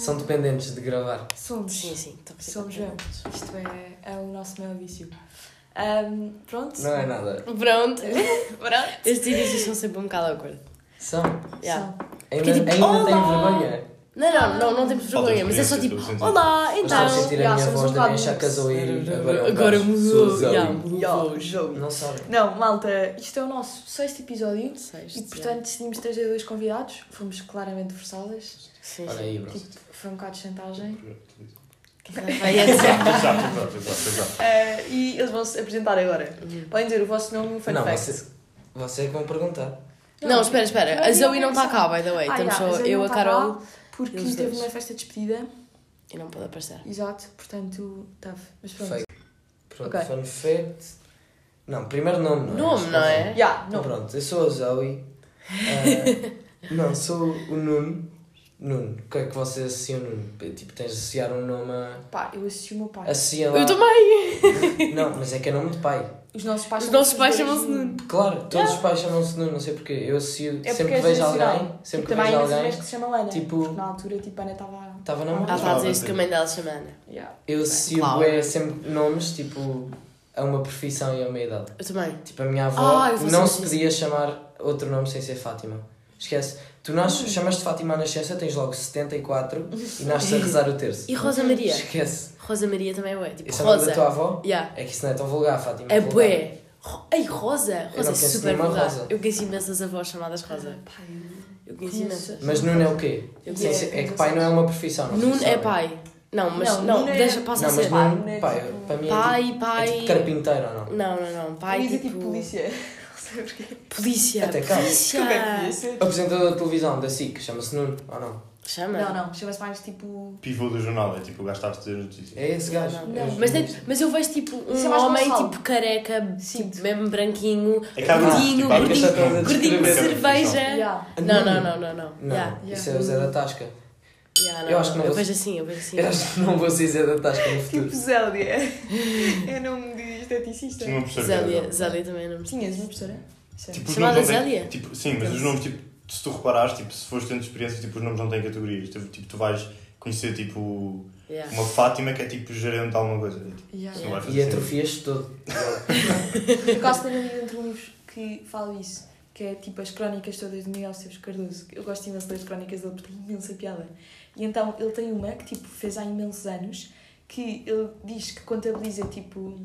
São dependentes de gravar. Somos. Sim, sim. estou a Somos mesmo. Isto é, é o nosso maior vício. Ahm, pronto. Não é nada. Pronto. Pronto. Estes inícios são sempre um bocado awkward. São. Yeah. São. Ainda, Que tipo, ainda têm olá! vergonha. Não, não, não, não temos vergonha, mas é só tipo, olá, Mas então. Estás a sentir a minha somos voz um da minha Zoe. Agora, é mudou, já, mudou. Joe. Não sabem. Não, malta, isto é o nosso sexto episódio Sexto, e já. portanto decidimos trazer dois convidados. Fomos claramente forçadas. Sim, Olha sim. aí, bro. Tipo, foi um bocado de chantagem. Vai a dizer. Exato, exato, exato, exato. Ah, e eles vão se apresentar agora. Uhum. Podem dizer o vosso nome e um fun Não, fact. você, é que vão perguntar. Não, espera, espera. A Zoe não está cá, by the way. Ah, Estamos só eu, a tá Carol Porque Eles teve dois. uma festa de despedida. e não pode aparecer. Exato, portanto, tough. Mas pronto. Fake. Pronto, Ok. fun fact. Não, primeiro nome, não é? Nome, não é? Yeah, Então não. pronto, eu sou a Zoe. Ah, não, sou o Nuno. Nuno, o que é que vocês associam Nuno? Tipo, tens de associar um nome a. Pá, eu associo o meu pai. Associa lá. Eu também! Não, mas é que é nome de pai. Os nossos pais Os chamam-se nossos pais chamam-se Nuno. Claro, todos os pais chamam-se Nuno, não sei porquê. Eu associo, É sempre porque que é vejo alguém, sempre que vejo alguém, que se chamam Ana. tipo- Porque na altura, tipo, a Ana estava... estava na Ela mão. está a dizer isso que a mãe dela se chama Ana. Yeah. Eu associo Claro. bué sempre nomes, tipo, a uma profissão e a uma idade. Eu também. Tipo, a minha avó Ah, não se podia chamar outro nome sem ser Fátima. Esquece. Tu nasces, Hum. chamas-te Fátima à nascença, tens logo 74 e nasces a rezar o terço. E Rosa Maria? Esquece. Rosa Maria também é bué. Tipo, Esse é o nome da Rosa. tua avó? Yeah. É que isso não é tão vulgar, Fátima. É vulgar. bué. Ro- Ei, Rosa! Rosa não é super vulgar. Rosa. Eu conheço imensas avós chamadas Rosa. Pai, Eu conheço imensas. Mas Nuno é o quê? Eu conheço. sim, é que pai não é uma profissão. Não Nuno é pai. Não, mas Não, não, é- deixa, passa Não, a mas ser. Pá, Nuno, Nuno é pai, tipo- para mim é Pai, tipo, pai. é tipo carpinteiro ou não? Não, não, não. Pai, Pai, tipo... tipo polícia. Não sei porquê. Polícia. Até cá. Polícia. Como é que podia ser? Apresentador da televisão, da SIC, chama-se Nuno ou não? Chama? Não, não. Chama-se mais tipo... Pivô do jornal, é tipo o gajo está a dizer notícias. É esse gajo. Não, É não. os Mas, mas eu vejo tipo é um mais homem Gonçalo. tipo careca, Sim. tipo, mesmo branquinho, É gordinho, tipo, gordinho, gordinho de cerveja. Yeah. Não, não, não, não, não. Não, Yeah. isso é o Zé da Tasca. Yeah, não, Eu acho que não Eu vou- vejo assim, eu vejo assim. Eu acho que não vou ser Zé da Tasca no futuro. Tipo Zélia. É nome de esteticista. Tinha uma professora Zélia. Zélia também não me Tinhas uma professora? Tipo, Chamada Zélia? Tipo, sim, mas os nomes, tipo, se tu reparares, tipo, se fores tendo experiência, tipo, os nomes não têm categorias. Tipo, tu vais conhecer, tipo, Yeah. uma Fátima que é, tipo, gerente de alguma coisa. Tipo, Yeah. Fazer E atrofias-te todo. Acaso tenho um livro entre livros que fala isso, que é tipo as crónicas todas de Miguel Esteves Cardoso. Eu gosto imenso das crónicas dele porque tem imensa piada. E então ele tem uma que tipo fez há imensos anos que ele diz que contabiliza tipo.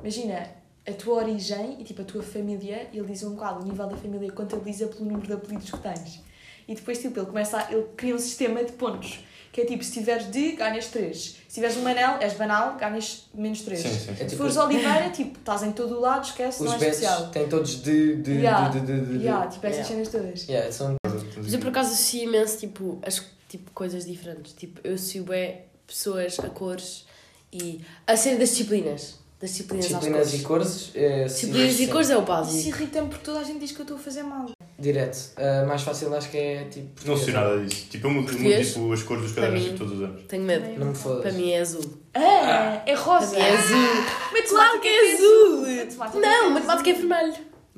Imagina a tua origem e tipo a tua família, ele diz um bocado, o nível da família contabiliza pelo número de apelidos que tens. E depois tipo ele começa a, ele cria um sistema de pontos. Que é tipo, se tiveres de, ganhas 3. Se tiveres um Manel, és banal, ganhas menos 3. Sim, sim, sim. É Se tipo, fores Oliveira, tipo, estás em todo o lado, esquece, os não é especial. têm todos de. de. Yeah. de. de. de. de. Yeah, tipo, essas Yeah. cenas todas. Yeah, são. Mas eu por acaso associo imenso tipo, as tipo, coisas diferentes. Tipo, eu associo bem pessoas a cores e a cena das disciplinas. Das disciplinas, Disciplinas e cores. é, sim, Disciplinas e sim. cores é o Isso básico. irrita-me porque toda a gente diz que eu estou a fazer mal. Direto. Ah, mais fácil acho que é tipo. Não sei nada disso. Tipo, eu mudo, tipo, as cores dos Para cadernos mim. tipo, todos os anos. Tenho medo. Não me Para fodas. mim é azul. Ah, é Para rosa. mim é azul. Matemática Claro que é azul! Matemática Não, matemática é vermelho.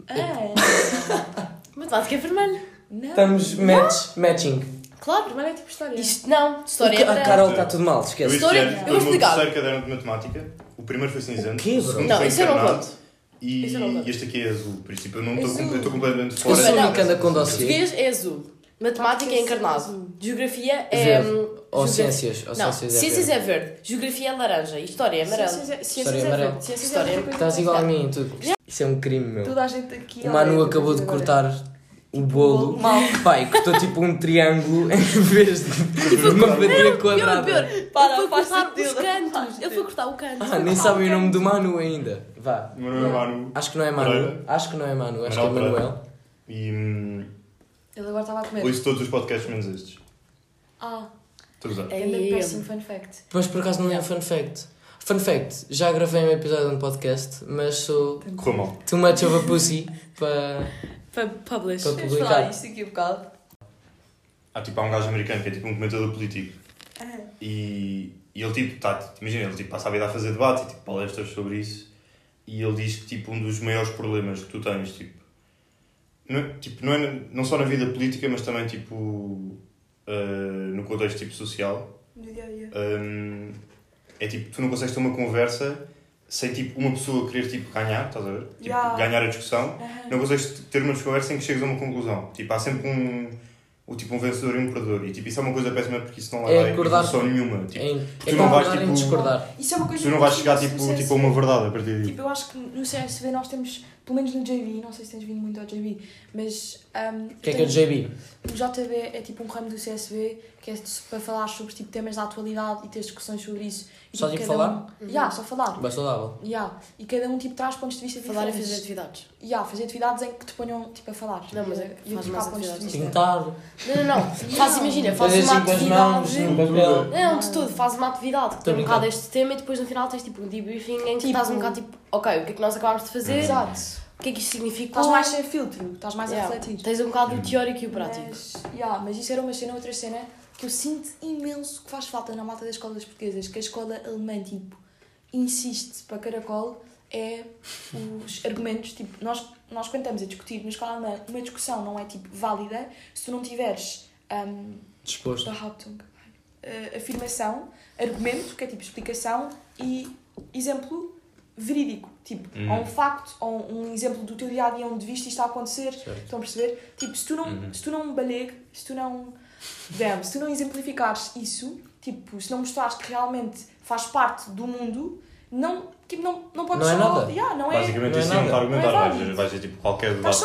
Ah, Matemática é vermelho. não. Estamos match, matching. Claro. Primeiro é tipo história. Isto não. O História ca- é a branca. Carol está tudo mal, Eu esquece. História- ano, eu vou explicar. terceiro caderno de matemática, o primeiro foi cinzento. O quê, o bro? segundo Não, foi isso eu não encarnado conto. E eu não conto. este aqui é azul. Por isso, tipo, eu não estou eu estou completamente Eu fora. sou Não. o que anda com dossiê. Português é azul. Matemática é encarnado. Geografia é. Hum, Ou ciências. Ou Não, ciências é ciências verde. é verde. Geografia é laranja. E história é amarelo. Ciências é- História é verde. Ciências é coisa Estás igual a mim em tudo. Isso é um crime, meu. Toda a gente aqui. O Manu acabou de cortar o bolo. Mal. Pai, cortou tipo um triângulo em vez de uma fatia Pior, quadrada. pior. Para, ele foi cortar os cantos. Ele foi cortar o canto. Ah, nem sabem o nome do Manu ainda. Vá. Meu nome é Manu. Acho que não é Manu. Pereira. Acho que não é Manu. Acho que é Manuel Manuel. E hum, Ele agora estava a comer. ouço todos os podcasts menos estes. Ah, Todos. É ainda péssimo fun fact. Mas por acaso não é fun fact. Fun fact, já gravei um episódio de um podcast, mas sou Correu mal. too much of a pussy para. Para publish. Para Vamos publicar. falar isto aqui um bocado. Há tipo há um gajo americano que é tipo um comentador político. Ah. E, e ele tipo, tá, imagina, ele tipo, passa a vida a fazer debate e tipo, palestras sobre isso. E ele diz que tipo, um dos maiores problemas que tu tens, tipo, não, é- tipo, não, é, não só na vida política, mas também tipo, uh, no contexto tipo social, No dia a dia. um, é tipo, tu não consegues ter uma conversa sem tipo uma pessoa querer tipo ganhar, estás a ver? Tipo, Yeah. ganhar a discussão. Aham. Não consegues ter uma conversa em que chegas a uma conclusão. Tipo, há sempre um, o tipo, um vencedor e um perdedor. E tipo, isso é uma coisa péssima porque isso não É leva a acordar- evolução nenhuma. Tipo, Em, tu é não vais, tipo, discordar. Isso é uma coisa tu não vais chegar tipo, CSV. tipo, a uma verdade a partir disso. Tipo, eu acho que no CSV nós temos, pelo menos no JV, não sei se tens vindo muito ao JV, mas. Um, O que é que é o JB? O JB é tipo um ramo do CSV que é para falar sobre tipo, temas da atualidade e ter discussões sobre isso. E, Só, tipo, falar? Um, yeah, só falar. Bem saudável. Yeah. E cada um tipo, traz pontos de vista Falar e diferentes. fazer atividades. Yeah, fazer atividades em que te ponham tipo, a falar. Não, mas é- e faz trocar mais pontos de atividades. vista. Pintar, Não, não, não. Faz, imagina, faz fazer uma mãos atividade. Não, de tudo, faz uma atividade que tem um bocado este tema e depois no final tens tipo um debriefing em que Tipo- estás um bocado tipo, ok, o que é que nós acabámos de fazer, Exato. O que é que isto significa. Estás mais sem filtro, estás mais Yeah. a refletir. Tens um bocado o teórico e o prático. Mas, yeah, mas isso era uma cena, outra cena que eu sinto imenso que faz falta na malta das escolas portuguesas, que a escola alemã, tipo, insiste para caracol, é os argumentos, tipo, nós, nós quando estamos a discutir na escola alemã, uma discussão não é, tipo, válida se tu não tiveres um, disposto. Uh, afirmação, argumento, que é tipo explicação, e exemplo verídico. Tipo, Uhum. ou um facto, ou um exemplo do teu dia a dia onde viste isto a acontecer. Certo. Estão a perceber? Tipo, se tu não, Uhum. se tu não balegue, se tu não. Damn, se tu não exemplificares isso, tipo, se não mostrares que realmente faz parte do mundo, não, tipo, não, não podes Não é só. nada. Yeah, não é. Basicamente, é isso não está a nada. argumentar. Não é Vais vais tipo qualquer debate.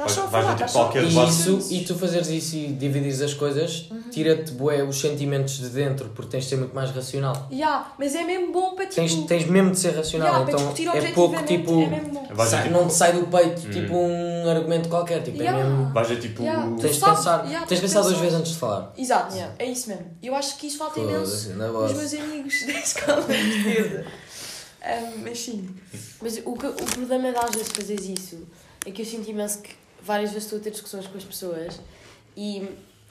A estás só a falar. tipo, estás só a- E isso, e tu fazeres isso e dividires as coisas, tira-te bué os sentimentos de dentro, porque tens de ser muito mais racional. Yeah, mas é mesmo bom para tipo. Tens, tens mesmo de ser racional, yeah, então é pouco objetivamente, tipo. É sai- dizer, não te sai do peito Hum. tipo um argumento qualquer, tipo, Yeah. é mesmo. Vais dizer tipo. Yeah. Tens de pensar, yeah, tens de pensar duas vezes antes de falar. Exato, Yeah. é isso mesmo. Eu acho que isso falta imenso os meus amigos da escola portuguesa. Um, mas sim. Mas o, que, o problema de às vezes fazeres isso é que eu sinto imenso que várias vezes estou a ter discussões com as pessoas e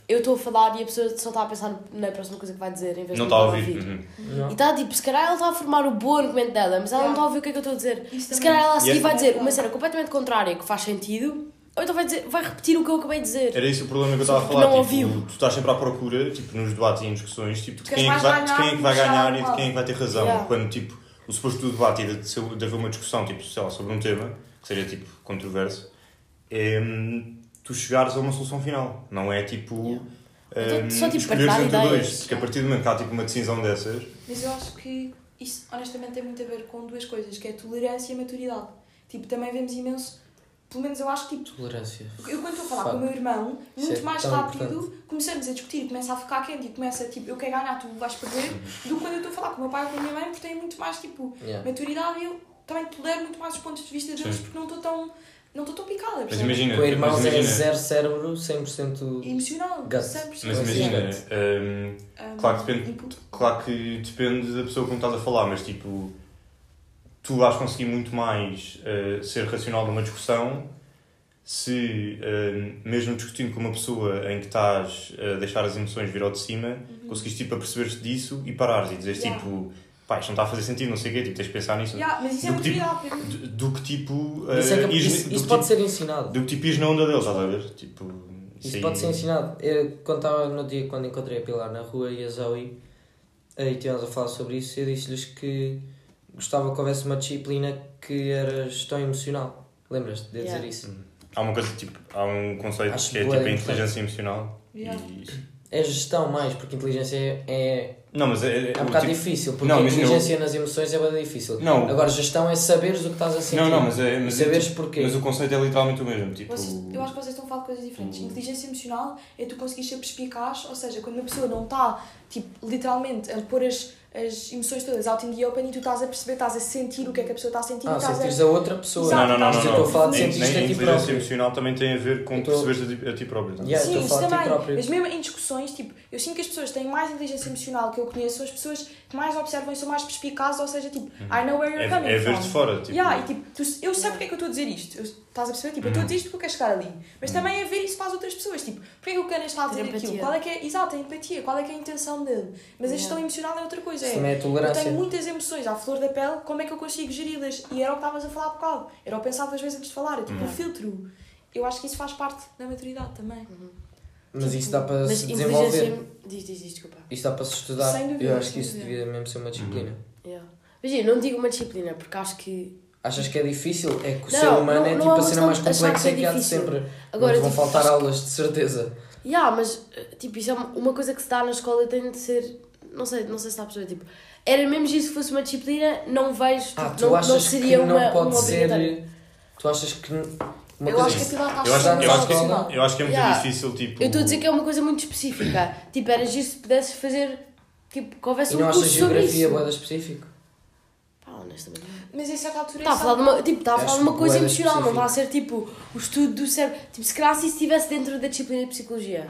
eu estou a falar e a pessoa só está a pensar na próxima coisa que vai dizer em vez Não de está a me ouvir. Uhum. Não. E está tipo, se calhar ela está a formar o bom argumento dela, mas ela não está a ouvir o que é que eu estou a dizer. Isso Se calhar ela a seguir é- vai dizer uma cena completamente contrária que faz sentido, ou então vai, dizer, vai repetir o que eu acabei de dizer. Era esse o problema que eu estava a falar. não tipo, tu estás sempre à procura, tipo, nos debates e em discussões, tipo, de Queres quem, é que vai, de ganhar quem é que vai ganhar e de quem é que vai ter razão. Yeah. Quando, tipo, o suposto do debate e de, de haver uma discussão, tipo, sei lá, sobre um tema, que seja, tipo, controverso, é tu chegares a uma solução final. Não é, tipo, Yeah. hum, Então, só, tipo, escolheres entre ideias. dois. Porque a partir do momento que há, tipo, uma decisão dessas, Mas eu acho que isso, honestamente, tem muito a ver com duas coisas, que é a tolerância e a maturidade. Tipo, também vemos imenso, pelo menos eu acho que, tipo, Tolerância. eu quando estou a falar com o meu irmão, muito é mais rápido, importante. começamos a discutir, começa a ficar quente e começa, tipo, eu quero ganhar, tu vais perder, do que quando eu estou a falar com o meu pai ou com a minha mãe, porque têm muito mais, tipo, Yeah. maturidade e eu também tolero muito mais os pontos de vista deles, Sim. porque não estou tão, não estou tão picada, mas imagina, Com irmãos mas é imagina, zero cérebro, 100%. Emocional, Gut. 100%. mas imagina hum, Um, Claro que depende- input. Claro que depende da pessoa com que estás a falar, mas tipo, tu vais conseguir muito mais eh, ser racional numa discussão se, eh, mesmo discutindo com uma pessoa em que estás a deixar as emoções vir ao de cima, conseguires tipo, a perceber-te disso e parares e dizeres Yeah. tipo, pá, isto não está a fazer sentido, não sei o quê, tipo, tens de pensar nisso. Yeah, mas isso é Do que tipo- maturidade para mim. Do, do que tipo. Isso, é eh, que- isso- do isso que, pode tipo, ser ensinado. do que tipo ires na onda deles, estás a ver? Tipo, Isso aí- pode ser ensinado. Eu, quando estava no dia quando encontrei a Pilar na rua e a Zoe, aí estivemos a falar sobre isso, eu disse-lhes que gostava que houvesse uma disciplina que era gestão emocional. Lembras-te de Yeah. dizer isso? Há uma coisa tipo, há um conceito Acho que é tipo a inteligência emocional. Yeah. E... É gestão mais, porque inteligência é, é, Não, mas é, é um bocado tipo, difícil, porque não, a inteligência nas emoções é bem difícil. Não. Agora, gestão é saberes o que estás a sentir. Não, não, mas é. Mas, é, saberes tipo, porquê. mas o conceito é literalmente o mesmo. Tipo, Vocês- eu acho que vocês estão a falar de coisas diferentes. o- Inteligência emocional é tu conseguires ser perspicaz, ou seja, quando uma pessoa não está, tipo, literalmente a pôr as, as emoções todas out in the open e tu estás a perceber, estás a sentir o que é que a pessoa está a sentir Ah, estás sentires a... a outra pessoa. Exato, não, não, não, não. eu estou a falar de Nem- sentir-te nem a ti próprio. emocional também tem a ver com tô- perceberes a ti, a ti próprio. tá? Yeah, Sim, estou isso também. Mas mesmo em discussões, tipo, eu sinto que as pessoas têm mais inteligência emocional que eu conheço, são as pessoas que mais observam e são mais perspicazes, ou seja, tipo, I know where É, you're coming é from. ver de fora. Tipo, Yeah, e tipo, tu- eu sei porque é que eu estou a dizer isto. Eu- estás a perceber? Tipo, eu estou a dizer isto porque eu quero chegar ali. Mas também é ver isso para as outras pessoas. Tipo, porque é que o Canas está a dizer empatia. aquilo? Qual é que é, exato, a empatia. Qual é que é a intenção dele? Mas a gestão emocional é outra coisa. Isso É, é eu tenho muitas emoções à flor da pele, como é que eu consigo geri-las? E era o que estavas a falar há bocado. Era o pensar duas vezes antes de falar. É tipo, o filtro. Eu acho que isso faz parte da maturidade também. Mas isso dá para Mas se desenvolver. Diz, diz, diz, desculpa. Isso dá para se estudar. Sem dúvida, Eu acho que isso dúvida. devia mesmo ser uma disciplina. Yeah. Imagina, não digo uma disciplina, porque acho que. Achas que é difícil? É que o Não, ser humano não- é tipo é a cena mais complexa que é que há de sempre. Agora, não vão tipo, faltar aulas, de certeza. Yeah, mas tipo, isso é uma coisa que se dá na escola e tem de ser. Não sei, não sei se está a perceber. Tipo, era mesmo se fosse uma disciplina, não vejo. Tipo, Ah, tu não, achas não seria que não uma, pode uma ser. Tu achas que. Eu acho que aquilo está Eu acho, eu, acho que, opcional. é- eu acho que é muito Yeah. difícil, tipo... Eu estou a dizer que é uma coisa muito específica. tipo, era giro se pudesses fazer. Tipo, que houvesse E um não achas curso sobre geografia isso. boeda específico? Pá, honestamente. Mas em certa altura. Está a falar de uma, tipo, está a falar de uma que coisa emocional, não está a específico. ser tipo o estudo do cérebro. Tipo, se calhar se isso estivesse dentro da disciplina de psicologia,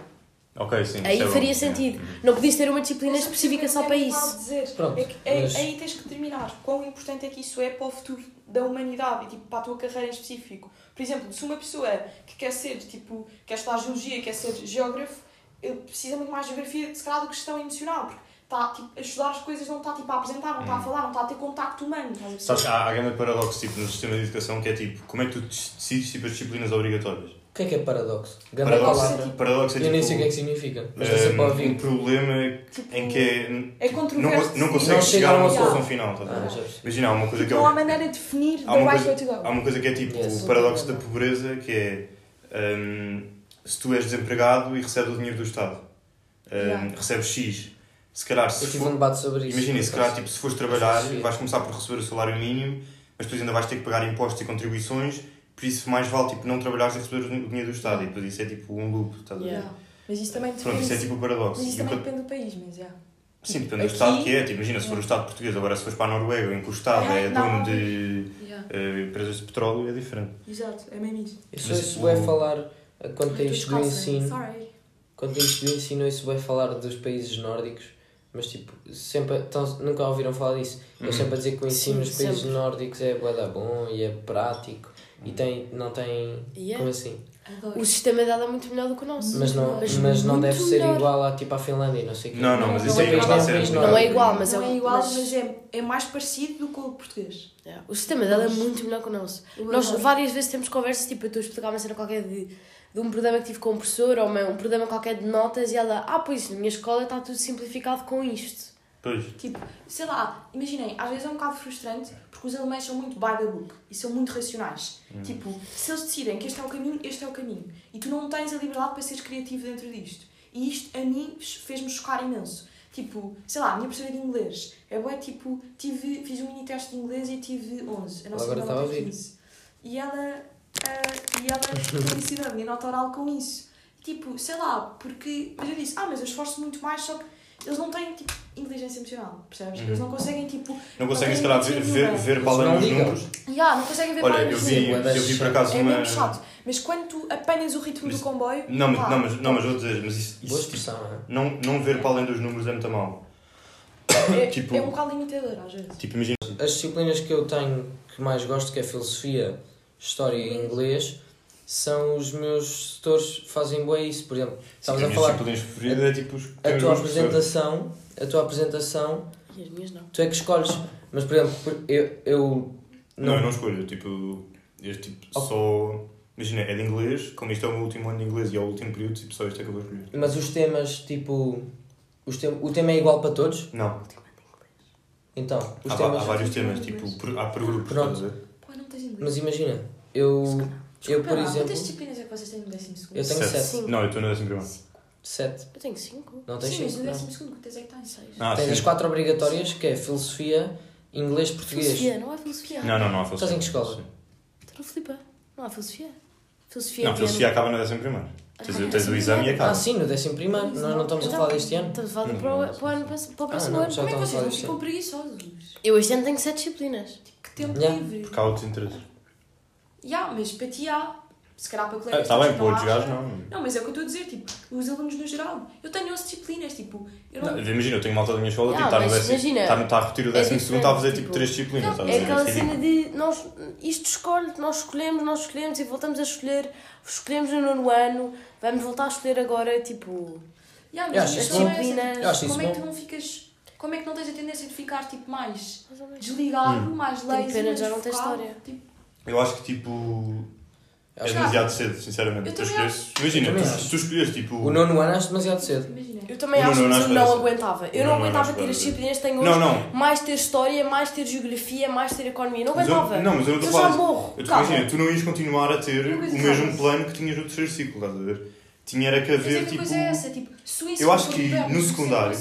Ok, sim. aí isso é bom. faria sentido. Yeah. Não podias ter uma disciplina específica só para isso. Dizer. Pronto, É que, é- mas- Aí tens que determinar quão importante é que isso é para o futuro da humanidade e tipo, para a tua carreira em específico. Por exemplo, se uma pessoa que quer ser, tipo, quer estudar geologia, quer ser geógrafo, ele precisa muito mais de geografia, se calhar, do que gestão emocional, porque está tipo, a estudar as coisas, não está tipo, a apresentar, não está a Hum. falar, não está a ter contacto humano. a? Sabes, há, há grande paradoxo tipo, no sistema de educação que é tipo, como é que tu decides tipo, as disciplinas obrigatórias? O que é que é paradoxo? Grande Paradoxo, palavra. paradoxo é Eu nem tipo, sei o que é que significa. Mas um, não sei para um problema Tipo, em que é, é não, controverso. não sim. consegues Não chegar a uma solução final. ver? Ah. Imagina, há uma coisa que é Não há maneira de definir go. Há uma coisa que é tipo Yes. o paradoxo da pobreza, que é hum, se tu és desempregado e recebes o dinheiro do Estado, Yeah. recebes X, se calhar se Eu tive um for, debate sobre isso. imagina, se calhar tipo, se fores trabalhar vais começar por receber o salário mínimo, mas depois ainda vais ter que pagar impostos e contribuições, por isso mais vale tipo, não trabalhares e receber o dinheiro do Estado, e depois isso é tipo um loop, estás a ver? Yeah. Mas isso também depende. Pronto, isso é tipo o paradoxo. Mas isso também depende do país, mas já. Sim, depende do Aqui- Estado que é. Tipo, imagina, se for o Estado português, agora se fores para a Noruega, em que o Estado É, é não. dono de Yeah. eh, empresas de petróleo, é diferente. Exato, é mesmo isso. Isso o- é falar eh, quando isto do ensino. Sorry. Quando tem isto do ensino, isso vai falar dos países nórdicos. Mas tipo, sempre. Então, nunca ouviram falar disso. Eu Uhum. sempre a dizer que o ensino nos países nórdicos é bué da bom e é prático. E tem, não tem. Yeah. Como assim? Adoro. O sistema dado é muito melhor do que o nosso. Mas não, Mas mas não deve ser melhor. igual a, tipo, à Finlândia não sei o. Não, não, mas Não, isso não aí é não está a ser. não é igual, mas não é é um- igual, mas- mas, é, é mais parecido do que o português. Yeah. O sistema dado é muito melhor que o nosso. Eu Nós várias vezes temos conversas, tipo, eu estou a explicar uma cena qualquer de, de um problema que tive com um professor ou uma- um problema qualquer de notas e ela, ah, pois, na minha escola está tudo simplificado com isto. Pois. Tipo, sei lá, imaginem, às vezes é um bocado frustrante porque os alemães são muito by the book e são muito racionais. Tipo, se eles decidem que este é o caminho, este é o caminho. E tu não tens a liberdade para seres criativo dentro disto. E isto a mim fez-me chocar imenso. Tipo, sei lá, a minha professora de inglês. É bué, tipo, tive, fiz um mini teste de inglês e tive 11. A nossa Agora estava a é ouvir. 15. E ela, ah, e ela felicitou a minha nota oral com isso. Tipo, sei lá, porque. Mas eu disse, ah, mas eu esforço muito mais, só que eles não têm, tipo, inteligência emocional, percebes? Uhum. Eles não conseguem, tipo. Não conseguem, se calhar, ver, ver, ver para além Não dos números. Yeah, não conseguem ver Olha, para eu além vi, dos eu vi por acaso É uma. mesmo chato. Mas quando tu apanhas o ritmo Mas- do comboio. Não, mas, pá, não, mas, não, mas vou dizer, mas isso, Boa isso tipo, expressão, não é? não, não ver para além dos números é muito mal. é, tipo- é um bocado limitador às vezes. Tipo, imagina. As disciplinas que eu tenho que mais gosto, que é filosofia, história e inglês, são os meus tutores que fazem bem isso. Por exemplo, estavas as a falar preferidas é tipo os a tua apresentação, a tua apresentação, E as minhas não. tu é que escolhes. Mas por exemplo, eu, eu Não, eu não escolho. Tipo, eu tipo, Oh. só. Imagina, é de inglês, como isto é o meu último ano de inglês e é o último período, tipo, só isto é que eu vou escolher. mas os temas, tipo, os tem, o tema é igual para todos? Não, Então, os há, temas. há vários temas, tipo, por- há por grupos, Pronto. não. Mas imagina, eu, eu Desculpa por lá, exemplo, Quantas disciplinas é que vocês têm no décimo segundo? eu tenho sete. Cinco. Não, eu estou no décimo primeiro. Sete. Eu tenho cinco. Não tens Sim, mas cinco, no não. décimo segundo quantas é que tens? Seis. Ah, Tens sim. as quatro obrigatórias, que é filosofia, inglês, português. Filosofia, não há filosofia. Não, não, não há filosofia. Estás em que escola? Sim. Estou no Filipa. Não há filosofia. Filosofia Não, é filosofia acaba no décimo primeiro. Tens, Ah, tens o exame e primeiro. Ah, acaba. sim, no décimo primeiro. Nós não estamos a Então, falar deste ano. Estamos a falar para, o- para, o ano, para o próximo não, ano. Como é que vocês ficam preguiçosos? Eu este ano tenho sete disciplinas. Que tempo Yeah. livre. Porque há outros interesses. Ya, mas para ti há. Se calhar para Ah, colegas Está bem, para outros gajos não. Não, mas é o que eu estou a dizer, tipo, os alunos no geral. Eu tenho 11 disciplinas, tipo, eu não. Não, Imagina, eu tenho malta da minha escola, Ah, tipo, está no décimo. Está, está a repetir o é décimo segundo, está a fazer tipo tipo, três disciplinas. estás a É aquela é cena de nós, isto escolhe, nós escolhemos, nós escolhemos e voltamos a escolher, escolhemos no nono ano, vamos voltar a escolher agora, tipo. Ya, Eu mas acho a isso questão bom. é tipo, isso como é que tu não ficas. Como é que não tens a tendência de ficar tipo mais desligado, Hum. mais lazy, pena de mais já não focado, história. Tipo, Eu acho que tipo. É demasiado cedo, sinceramente. Eu Tu escolhes, imagina, tu, acho. se tu escolhes tipo. O nono ano acho demasiado cedo. Imagina. Eu também acho não, que não não aguentava. Eu Não, não aguentava ter as disciplinas que tenho hoje. Não, não. Mais ter história, mais ter geografia, mais ter economia. Não Mas eu- aguentava. não, mas eu não estou a já falar. morro. Eu imagina, tu não ias continuar a ter o mesmo plano que tinhas no terceiro ciclo, estás a ver? Tinha era que haver é que a tipo. coisa é essa, tipo, ensino Eu acho que moderno, no secundário-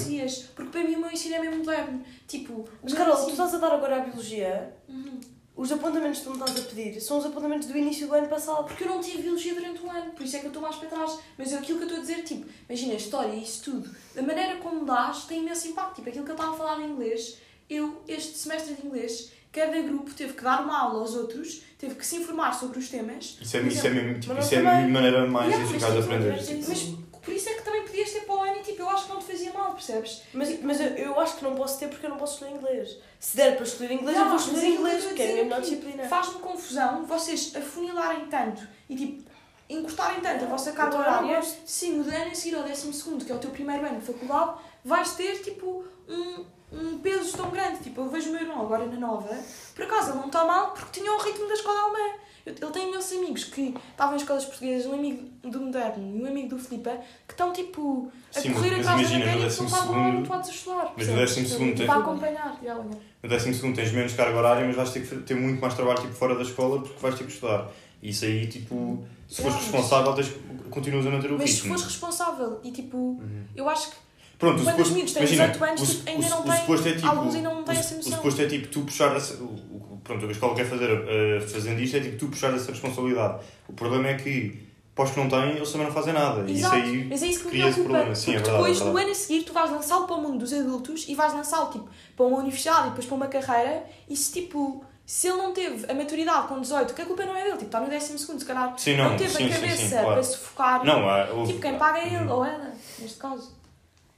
Porque para mim o meu ensino é mesmo moderno. Tipo, Mas Carol, tu estás a dar agora a biologia. Uhum. Os apontamentos que tu me estás a pedir são os apontamentos do início do ano passado. Porque eu não tive biologia durante um ano, por isso é que eu estou mais para trás. Mas aquilo que eu estou a dizer, tipo, imagina, a história e isso tudo, da maneira como dás tem imenso impacto. Tipo, aquilo que eu estava a falar de inglês, eu, este semestre de inglês, cada grupo teve que dar uma aula aos outros, teve que se informar sobre os temas. Isso é, isso é, mesmo, tipo, isso é a maneira mais Yeah, eficaz de uma aprender. Mas por isso é que também podias ter para o ano e tipo, eu acho que não te fazia mal, percebes? Mas, mas eu, eu acho que não posso ter porque eu não posso escolher inglês. Se der para escolher inglês, Não, eu vou escolher é inglês, porque é a minha disciplina. Faz-me confusão vocês afunilarem tanto e tipo encostarem tanto a vossa carga não horária. Sim, o ano a seguir ao 12, que é o teu primeiro ano de faculdade, vais ter tipo um, um peso tão grande. Tipo, eu vejo o meu irmão agora na nova, por acaso ele não está mal porque tinha o ritmo da escola alemã. Eu- Ele tem imensos amigos que estavam em escolas portuguesas, um amigo do Moderno e um amigo do Filipe, que estão tipo a Sim, mas- correr mas atrás da imagina, no matéria e não estavam lá 12º habituados a estudar. mas no percebes? 12º tem- Para acompanhar. já. No décimo segundo tens menos carga horária, mas vais ter que ter muito mais trabalho tipo, fora da escola porque vais ter que estudar. E isso aí, tipo, se fores mas- responsável, tens, continuas a manter o Mas se ritmo. fores responsável e tipo, Uhum. eu acho que Pronto, o Quando os suposto, miúdos têm imagina, 18 anos, o, tipo, ainda o, não o têm- é tipo, alguns ainda não têm o, essa o noção. suposto é tipo tu puxar essa, o, o, pronto, a escola quer fazer uh, fazendo isto é tipo tu puxar essa responsabilidade. O problema é que os que não têm, eles também não fazem nada. E isso Exato, aí mas é isso que me preocupa. problema. Sim, é porque verdade. depois, é no ano a seguir, tu vais lançá-lo para o mundo dos adultos e vais lançá-lo tipo, para uma universidade e depois para uma carreira. E se tipo, se ele não teve a maturidade com 18, que a culpa não é dele, tipo, está no 12, se calhar Sim, não, teve sim, a cabeça sim, claro. para se focar. Não, houve- tipo, quem paga é ele Uhum. ou ela, neste caso.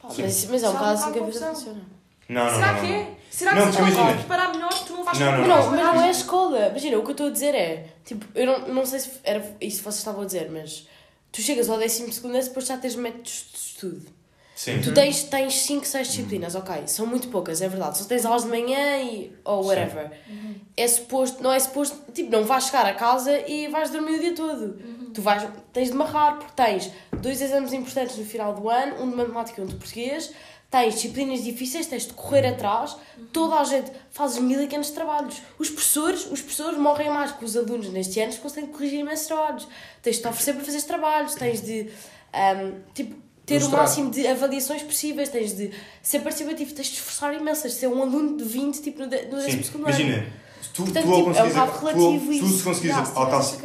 Pá, mas, mas é um Já assim que a vida confusão. funciona. Não, não, Será não, que não. é? Será que Não, se porque não imagina- vais preparar melhor, tu não vais Não, preparar Mas não, não, mas não é a escola. Imagina, o que eu estou a dizer é. Tipo, eu não, não sei se era isso que vocês estavam a dizer, mas tu chegas ao 12 segundo e depois já tens métodos de estudo. Sim. Tu tens 5, tens cinco, seis disciplinas, ok. São muito poucas, é verdade. Só tens aulas de manhã e. ou whatever. É suposto, não é suposto. Tipo, não vais chegar a casa e vais dormir o dia todo. Tu vais, tens de marrar, porque tens dois exames importantes no final do ano, um de matemática e um de português. Tens disciplinas difíceis, tens de correr atrás. Toda a gente faz mil e quinhentos trabalhos. Os professores, os professores morrem mais que os alunos neste ano, porque eles têm de corrigir imensos trabalhos. Tens de te oferecer para fazer os trabalhos, tens de. ahm, tipo, ter Mostrar. o máximo de avaliações possíveis, tens de ser participativo, tens de esforçar imenso, tens de ser um aluno de 20, tipo, no, de- no Sim, décimo segundo ano. imagina, se tu, Portanto, tu tipo, é um tu, relativo tu isso. se conseguires alcançar.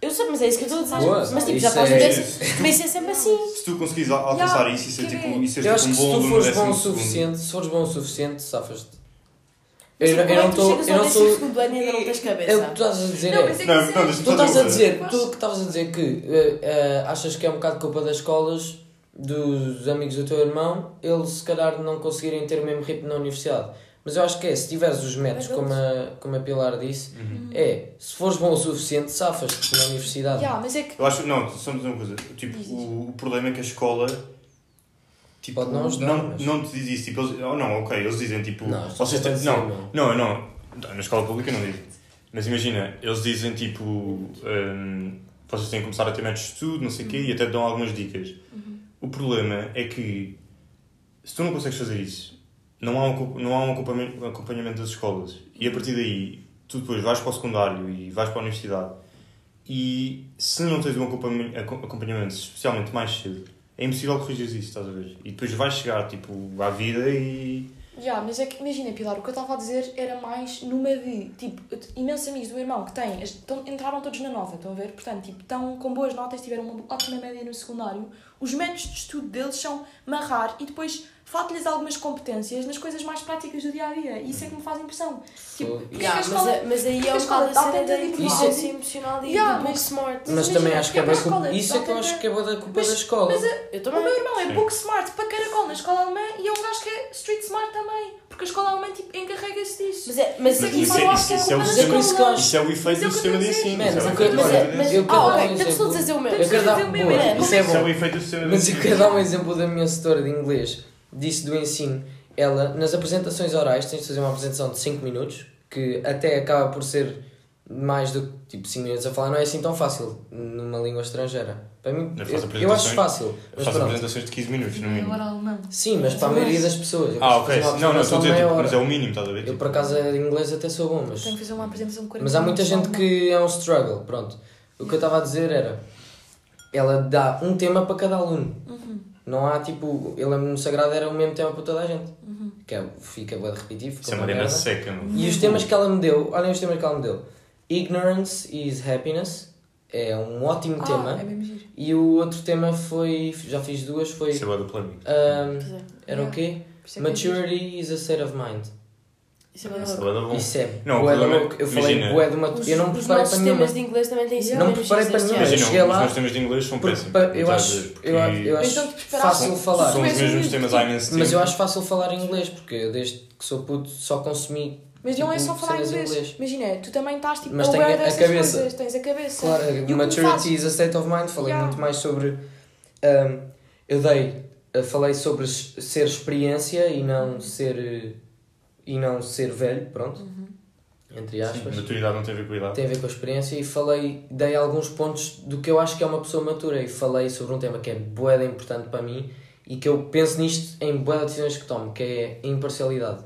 Eu sei, mas é isso que eu estou a dizer. Boa, mas tipo, isso já estás a é-. Mas isso é sempre assim. se tu conseguires al- alcançar Yeah, isso e ser que tipo, e seres Eu tipo acho que se bom tu fores bom o décimo suficiente, se fores bom o suficiente, safas-te. Eu, tipo, eu como é não tu estou. Eu não décimo sou. segundo ano e ainda não tens É o que tu estás a dizer Não, é. é Não, isso não, é- Tu estás a dizer, tu que estavas a dizer que eh, eh, achas que é um bocado culpa das escolas, dos amigos do teu irmão, eles se calhar não conseguirem ter o mesmo ritmo na universidade. Mas eu acho que é, se tiveres os métodos, como a, como a Pilar disse, Uhum. é, se fores bom o suficiente, safas-te na universidade. Yeah, mas é que Eu acho, não, só me dizer uma coisa. Tipo, o, o problema é que a escola. Tipo, Pode não ajudar, não, mas- não te diz isso. Tipo, eles, oh, não, ok, eles dizem tipo. Não, vocês têm, não, não. não, não, na escola pública não digo. Mas imagina, eles dizem tipo. hum, vocês têm que começar a ter métodos de estudo, não sei o quê, e até te dão algumas dicas. O problema é que se tu não consegues fazer isso, não há um, não há um acompanhamento, das escolas. E a partir daí, tu depois vais para o secundário e vais para a universidade. E se não tens um acompanhamento, acom- acompanhamento especialmente mais cedo, é impossível corrigir isso, estás a ver? E depois vais chegar tipo, à vida e. Já, mas é que imagina, Pilar, o que eu estava a dizer era mais numa de, tipo, imensos amigos do meu irmão que têm, as- tão- entraram todos na nova, estão a ver? Portanto, tipo, estão com boas notas, tiveram uma ótima média no secundário. Os métodos de estudo deles são marrar e depois falta-lhes algumas competências nas coisas mais práticas do dia a dia. E isso é que me faz impressão. Tipo, porque Yeah, a mas, escola- a- mas aí é a um escola bocado a cena da inteligência emocional e Yeah, book mas- smart. Mas Imagina, também acho que é bem culpa. escola Isso é que eu acho que é boa da culpa Mas- da escola. mas a- Eu O também. meu irmão é Sim. book smart para caracol na escola alemã e é um gajo que é street smart também. Porque a escola alemã tipo, encarrega-se disso. Mas, é, mas, Mas isso é, isso, que é isso é o Mas é isso que eu escola. acho- Isso é o Mas efeito do sistema de ensino. É o mas efeito do eu- Mas, é- mas, quero ah, dar um exemplo. o o é. isso é é o bom. Mas eu quero dar um exemplo da minha setora de inglês, disse do ensino. Ela, nas apresentações orais, tens de fazer uma apresentação de 5 minutos, que até acaba por ser mais do que tipo 5 minutos a falar não é assim tão fácil numa língua estrangeira. Para mim, Eu eu, acho fácil. Eu Mas faço pronto. apresentações de 15 minutos, no mínimo. Sim, mas para a maioria das pessoas. Ah, ok. Não, não, estou a dizer, tipo, mas é o mínimo, estás a ver? Eu por acaso de inglês até sou bom, mas. Tenho que fazer uma apresentação de 40 Mas há muita gente que é um struggle, pronto. O que eu estava a dizer era. Ela dá um tema para cada aluno. Uhum, Não há tipo. Eu lembro-me no Sagrado era o mesmo tema para toda a gente. uhum. Que é, fica bem repetitivo. Isso é uma merda. seca. E os temas que ela me deu, olhem os temas que ela me deu. Ignorance is Happiness, é um ótimo Ah, tema. é mesmo giro. E o outro tema foi, já fiz duas, foi. Isso é Pois é. era o Yeah. quê? É. Maturity is a state of mind. Isso é bem Isso é louco. bué da. Isso é Não, bué da problema é- louco. Eu falei imagina. bué de uma. Os, Eu não me os preparei nossos para nenhuma. temas de inglês também têm sido Não me preparei para nenhuma. Imagina, cheguei os lá- meus temas de inglês são Porque péssimos. pa- eu Estás a acho, ver? eu, eu acho Então, tu esperaste- fácil falar. São os Mas mesmos eu- temas há imenso tempo. Mas eu acho fácil falar inglês, porque eu desde que sou puto só consumi. Mas não é tipo, só falar cenas em inglês. inglês. Imagina, tu também estás tipo Mas aware tenho a dessas cabeça. coisas, tens a cabeça. Claro, E o que maturity is a state of mind. Falei Yeah. muito mais sobre. eu dei. falei sobre s- ser experiência e não ser. eh, e não ser velho, pronto. Uhum. Entre aspas. Maturidade não tem a ver com a idade. Tem a ver com a experiência e falei, dei alguns pontos do que eu acho que é uma pessoa matura e falei sobre um tema que é boeda importante para mim e que eu penso nisto em boeda decisões que tomo, que é imparcialidade,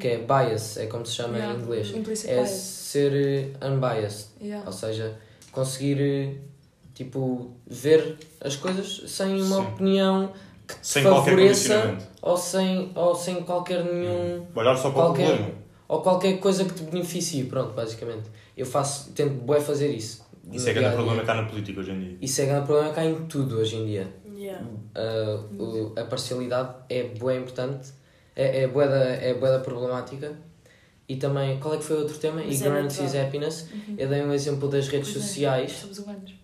que é bias, é como se chama Yeah. em inglês. Implicit É bias. ser eh, unbiased, Yeah. ou seja, conseguir eh, tipo ver as coisas sem uma Sim. opinião Sem qualquer favoreça condicionamento. ou sem, ou sem qualquer nenhum Olhar só para qualquer- o problema. ou qualquer coisa que te beneficie, pronto, basicamente. Eu faço, tento bué fazer isso. Isso é grande dia. problema cá na política hoje em dia. Isso é grande problema cá em tudo hoje em dia. Yeah. Ah, o- a parcialidade é bué importante, é, é, bué da, é bué da problemática. E também, qual é que foi o outro tema? Mas é Ignorance is happiness. Eu dei um exemplo das redes Pois é, sociais. Somos humanos.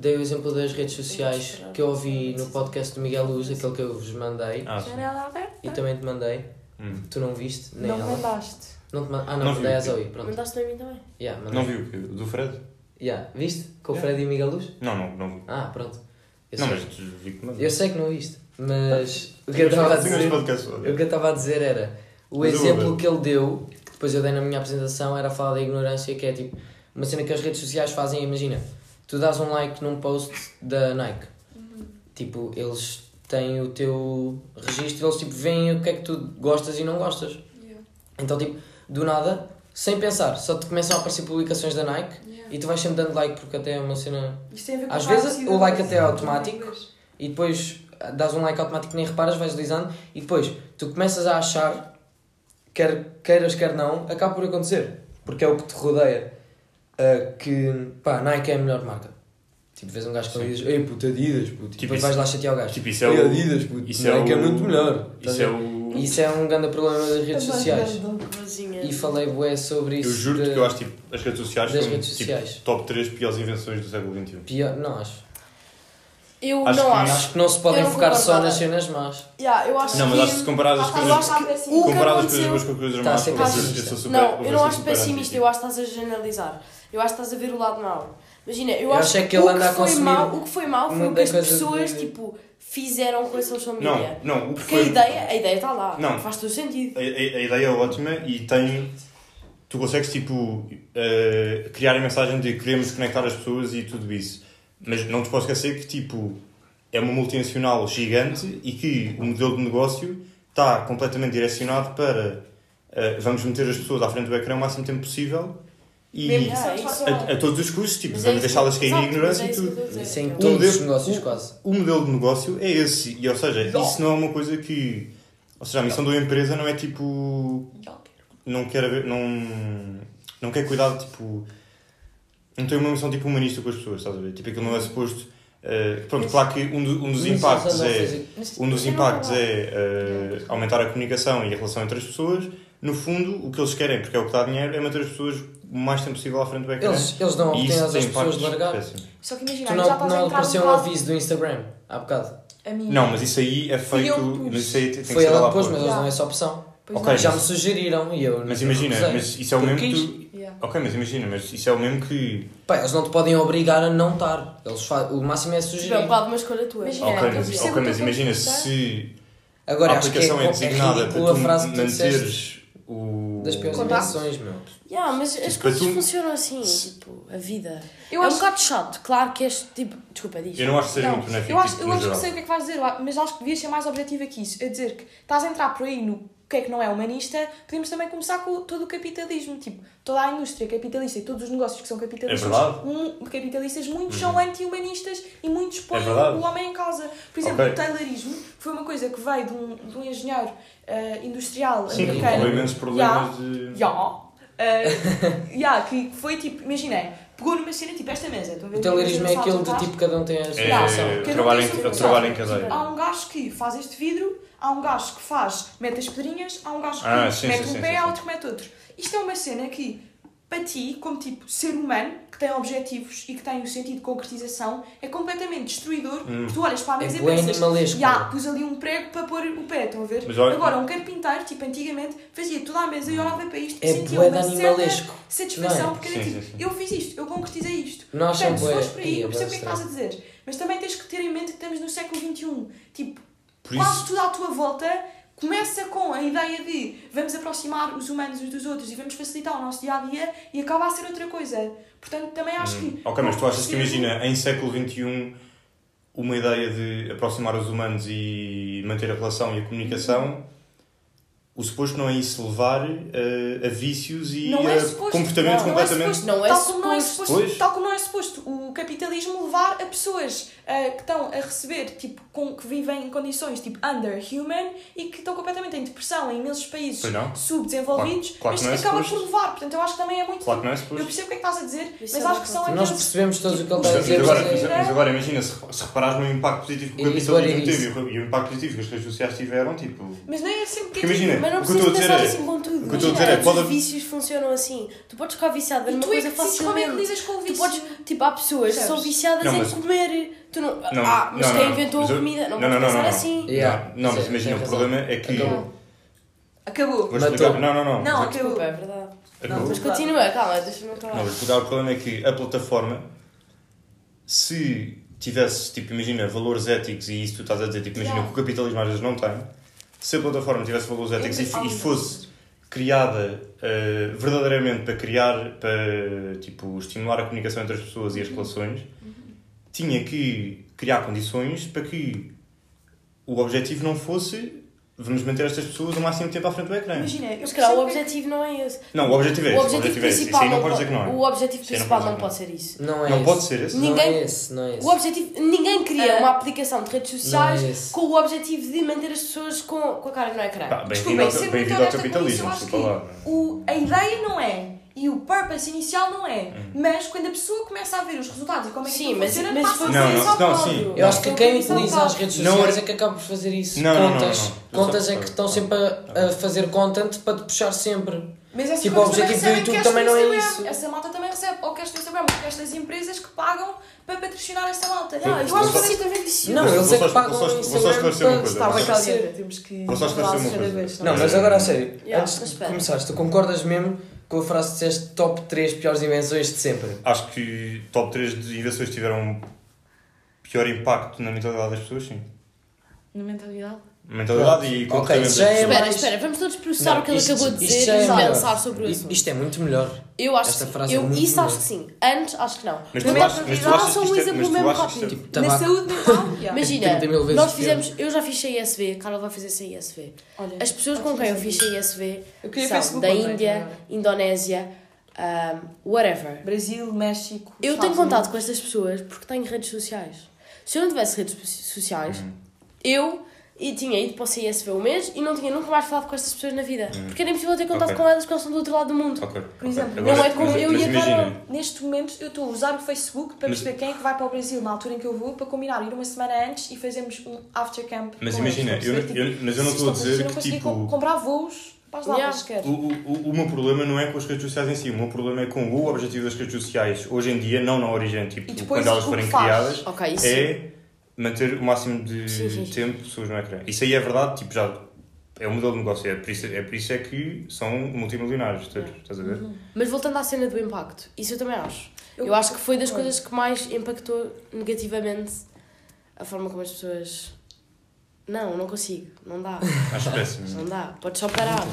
Dei o exemplo das redes sociais que eu ouvi no podcast do Miguel Luz, aquele que eu vos mandei. Ah, sim. Janela aberta. E também te mandei. Hum. Tu não viste, nem Não ela. mandaste. Não te. Ah, não, Não mandei vi. a Zoe. Pronto. Mandaste-me a mim também. Yeah, mandei. Não viu o quê? Do Fred? Yeah. Viste? Com o Yeah. Fred e o Miguel Luz? Não, não, não vi. Ah, pronto. Eu, Não, sei. mas vi que mandou. eu sei que não viste, mas o que eu estava a dizer, o que eu estava a dizer era o Mas eu exemplo ver. que ele deu, que depois eu dei na minha apresentação, era falar da ignorância, que é tipo uma cena que as redes sociais fazem. Imagina, tu dás um like num post da Nike, tipo, eles têm o teu registro, eles tipo veem o que é que tu gostas e não gostas. Yeah. Então, tipo, do nada, sem pensar, só te começam a aparecer publicações da Nike Yeah. e tu vais sempre dando like porque até é uma cena Isto tem a ver com Às a vezes o like até é automático. e depois ah, dás um like automático nem reparas, vais deslizando e depois tu começas a achar, quer queiras, quer não, acaba por acontecer. Porque é o que te rodeia. Ah, que pá, Nike é a melhor marca. Tipo, vês um gajo com. Adidas, ei puto, Adidas, puto. Tipo, e depois isso- vais lá chatear o gajo. Tipo, isso é o- Adidas, puto. isso é Nike é, o- muito melhor. Isso é o. Isso é um grande problema das redes sociais. E falei bué sobre isso. Eu juro de- que eu acho tipo, as redes sociais das são redes tipo, sociais. top 3 piores invenções do século XXI. Pior, não acho. Eu Acho não que- acho. Acho que não se podem não focar só nas cenas más. Yeah, eu acho Não, mas que... acho que se comparares as Ah, coisas. é assim. Comparadas as coisas boas com coisas Tá a más, eu sou- super- Não, eu não acho pessimista, eu acho que estás a generalizar. Eu acho que estás a ver o lado mau. Imagina, eu, Eu acho, acho é que ele o anda a foi mau, O que foi mau foi o que as pessoas, de- tipo, fizeram com a social media. Não, não, o que Porque foi. a ideia, a ideia está lá. Não. Faz todo sentido. A, a- a ideia é ótima e tem. Tu consegues, tipo, eh, criar a mensagem de queremos conectar as pessoas e tudo isso. Mas não te posso esquecer que, tipo, é uma multinacional gigante e que o modelo de negócio está completamente direcionado para eh, vamos meter as pessoas à frente do ecrã o máximo tempo possível e Mesmo que seja a, a todos os custos, tipo, Mas é vamos isso- deixá-las cair na Exato, ignorância é e isso que tudo. eu estou a dizer. Isso em Eu- todos os modelo- negócios o- quase. O modelo de negócio é esse, e ou seja, isso não é uma coisa que. Ou seja, a missão da empresa não é tipo. Não quer haver. Não, não quer cuidar, tipo. Não tem uma missão tipo humanista com as pessoas, estás a ver? Tipo, aquilo não é suposto. eh, pronto, Mas- claro que um, do- um dos Mas impactos é. Um dos é impactos é eh, aumentar a comunicação e a relação entre as pessoas. No fundo, o que eles querem, porque é o que dá dinheiro, é manter as pessoas o mais tempo possível à frente do ecrã. Eles, eles E oportunidades às tem pessoas de largar. péssimos. Só que imagina, Tu já não, estás a não entrar apareceu um aviso do Instagram há bocado. A mim. Não, mas isso aí é eu feito. Mas isso aí tem que Foi ser ela que pôs, fora. mas eles Já. não é essa opção. Pois Ok, não. Já me sugeriram e eu. Mas eu imagina, recusei. mas isso é o mesmo que tu. Yeah. Ok, mas imagina, mas isso é o mesmo que. Pá, eles não te podem obrigar a não estar. Eles fa... O máximo é é sugerir. bocado uma escolha tua. Imagina, Ok, eu mas, percebo ok, o mas imagina se Agora a acho que é, aplicação é, é designada ridícula para tu manteres o. Das piores invenções, meu. Yeah, mas as Tipo, coisas tu- funcionam assim, Se- tipo, a vida. Eu é acho um bocado chato, claro que este tipo. Desculpa, diz. Eu não acho que seja Não, muito benéfico. eu acho, tipo, eu acho que sei o que é que vais dizer, mas acho que devias ser mais objetivo aqui isso. É dizer que estás a entrar por aí no que é que não é humanista, podemos também começar com todo o capitalismo. Tipo, toda a indústria capitalista e todos os negócios que são capitalistas, É capitalistas muitos são anti-humanistas e muitos põem É o homem em causa. Por exemplo, Ok. o Taylorismo foi uma coisa que veio de um, de um engenheiro eh, industrial Sim, americano. com imensos problemas de. Ya. Uh, ya, que foi tipo, imaginei, pegou numa cena tipo esta mesa. estão a ver? O taylorismo é aquele de tipo cada um tem a sua É, função. Cada um trabalho sua trabalho em cadeia. Há um gajo que faz este vidro, há um gajo que faz, mete as pedrinhas, há um gajo que Ah, sim, mete sim, um sim, pé, há outro que mete outro. Isto é uma cena que, para ti, como tipo ser humano, que tem objetivos e que tem o sentido de concretização, é completamente destruidor. Hum. porque Tu olhas para a É mesa bué e pensas, já, pus ali um prego para pôr o pé, estão a ver? Olha- Agora, um carpinteiro, tipo antigamente, fazia toda a mesa e olhava para isto e É sentia bué de uma certa animalesco. satisfação, é? porque era Sim, tipo, sim, sim. eu fiz isto, eu concretizei isto. Nós Portanto, se somos fores por aí, eu é percebo o que é estás a dizer, mas também tens que ter em mente que estamos no século XXI. Tipo, Por quase isso, tudo à tua volta começa com a ideia de vamos aproximar os humanos uns dos outros e vamos facilitar o nosso dia a dia e acaba a ser outra coisa. Portanto, também acho que. Hum. Ok, mas tu achas que imagina em século XXI uma ideia de aproximar os humanos e manter a relação e a comunicação, o suposto não é isso levar eh, a vícios e Não é a suposto, comportamentos não, completamente. Não é suposto, Não é tal, como não é suposto. suposto tal como não é suposto o capitalismo levar a pessoas ah, que estão a receber, tipo, com, que vivem em condições tipo underhuman e que estão completamente em depressão em imensos países não. subdesenvolvidos, Claro- claro mas que não é acaba suposto. por levar. Portanto, eu acho que também é muito. Claro que não é Eu suposto. percebo o que é que estás a dizer, Isso mas é acho que são Nós aqueles. percebemos todos o que ele Tipo, está a Mas, dizer. agora, mas é- mas agora imagina, se, se reparares no impacto positivo que o capitalismo agora é teve e o- impacto positivo que as redes sociais tiveram, tipo. Mas nem é sempre Porque imagina, Mas não precisas pensar é- assim com tudo. o que estou a dizer é, pode os vícios funcionam assim. Tu podes ficar viciado numa tu é coisa decides como é que facilmente. lidas com o Tu vício. podes, tipo, há pessoas que são viciadas Não, em mas- comer. Tu não, Não, ah, mas não, quem não, inventou mas a eu- comida não, não, não, não, pensar não. assim. Yeah, Não, mas sim, imagina, o problema é que. Acabou. Acabou. Vou explicar. Não, não, não. Não, Desculpa, é verdade. acabou. Mas continua, calma, deixa-me acabar. Não, o problema é que a plataforma, se tivesse, tipo, imagina, valores éticos, e isso tu estás a dizer, tipo, imagina Yeah. que o capitalismo às vezes não tem, se a plataforma tivesse valores éticos e, e fosse criada eh, verdadeiramente para criar, para, tipo, estimular a comunicação entre as pessoas e as relações, tinha que criar condições para que o objetivo não fosse vamos manter estas pessoas o máximo tempo à frente do ecrã. Imagina, eu Mas calhar o percebo que- objetivo não é esse. Não, o objetivo é esse. O objetivo objetivo é esse. Isso principal aí não pode pode dizer que não é. O objetivo principal pode não pode ser isso. Não é Não esse. pode ser esse? Ninguém- Não é esse, não é esse. O objetivo, ninguém cria Ah. uma aplicação de redes sociais é com o objetivo de manter as pessoas com, com a cara no ecrã. Pá, Desculpa, Bem-vindo ao, bem-vindo isso, capitalismo, desculpa lá. o, a ideia não é e o purpose inicial não é. Uhum. Mas quando a pessoa começa a ver os resultados e como é que Sim, mas- funciona, mas passa Não, ser não, só não, óbvio. sim. Eu acho que quem Isso é utiliza as redes Não sociais é- é que acaba por fazer isso. Não, não, não, contas, não, não. contas Só- é que estão sempre a, a fazer content para te puxar sempre. Mas essas Tipo, o objetivo do também YouTube também não é isso. Essa malta também recebe ou cash no Instagram ou das empresas que pagam para patrocinar essa malta. Não, eu isto acho é que completamente vicioso. Não, Vou- eles vou é que pagam só Instagram para coisa. estar Vou a só- crescer. temos que Vou só esclarecer uma coisa. Não, mas agora a sério, antes de começares, tu concordas mesmo com a frase que disseste top 3 piores invenções de sempre? Acho que top 3 de invenções tiveram pior impacto na mentalidade das pessoas, sim. Na mentalidade. Mentalidade e Ok, comportamento isso já das é. Espera, mais- espera, vamos todos processar Não, o que ele isto- acabou de dizer é e melhor. pensar sobre o Isto- assunto. Isto é muito melhor. Eu acho Esta que frase é Eu, muito isso boa. acho que sim. Antes, acho que não. Mas tu achas, mas tu achas só um isto é, exemplo mas tu mesmo rápido. é- Tipo, Na saúde mental, yeah. Imagina, 30 mil vezes nós fizemos, eu já fiz CISV, a Carla vai fazer CISV. Olha, As pessoas com quem eu fiz CISV Eu queria são da Índia. Indonésia, um, whatever. Brasil, México. Eu tenho contato com estas pessoas porque tenho redes sociais. Se eu não tivesse redes sociais, Uhum. eu e tinha ido para o CISV um mês e não tinha nunca mais falado com estas pessoas na vida. Porque era impossível ter contato Ok. com elas porque elas estão do outro lado do mundo. Ok, Por exemplo, Agora- não é como mas- eu mas e a imagina, Carol. Neste momento eu estou a usar o Facebook para Mas- perceber quem é que vai para o Brasil na altura em que eu vou para combinar ir uma semana antes e fazermos um after camp. Mas imagina, eles, para eu- perceber, eu- mas eu não estou a dizer eu não que, consegui tipo- co- comprar voos para as datas Yeah. O, o, o meu problema não é com as redes sociais em si, o meu problema é com o objetivo das redes sociais hoje em dia, não na origem, tipo, E depois quando elas que forem faz. criadas, Ok, isso. é manter o máximo de Sim, sim, tempo pessoas no ecrã. Isso aí é verdade, tipo, já é o modelo de negócio, é por isso é, por isso é que são multimilionários, todos, estás a ver? Mas voltando à cena do impacto, isso eu também acho. Eu, Eu- acho que foi das coisas que mais impactou negativamente a forma como as pessoas. Não, não consigo. Não dá. Acho péssimo. Não dá. Podes só parar.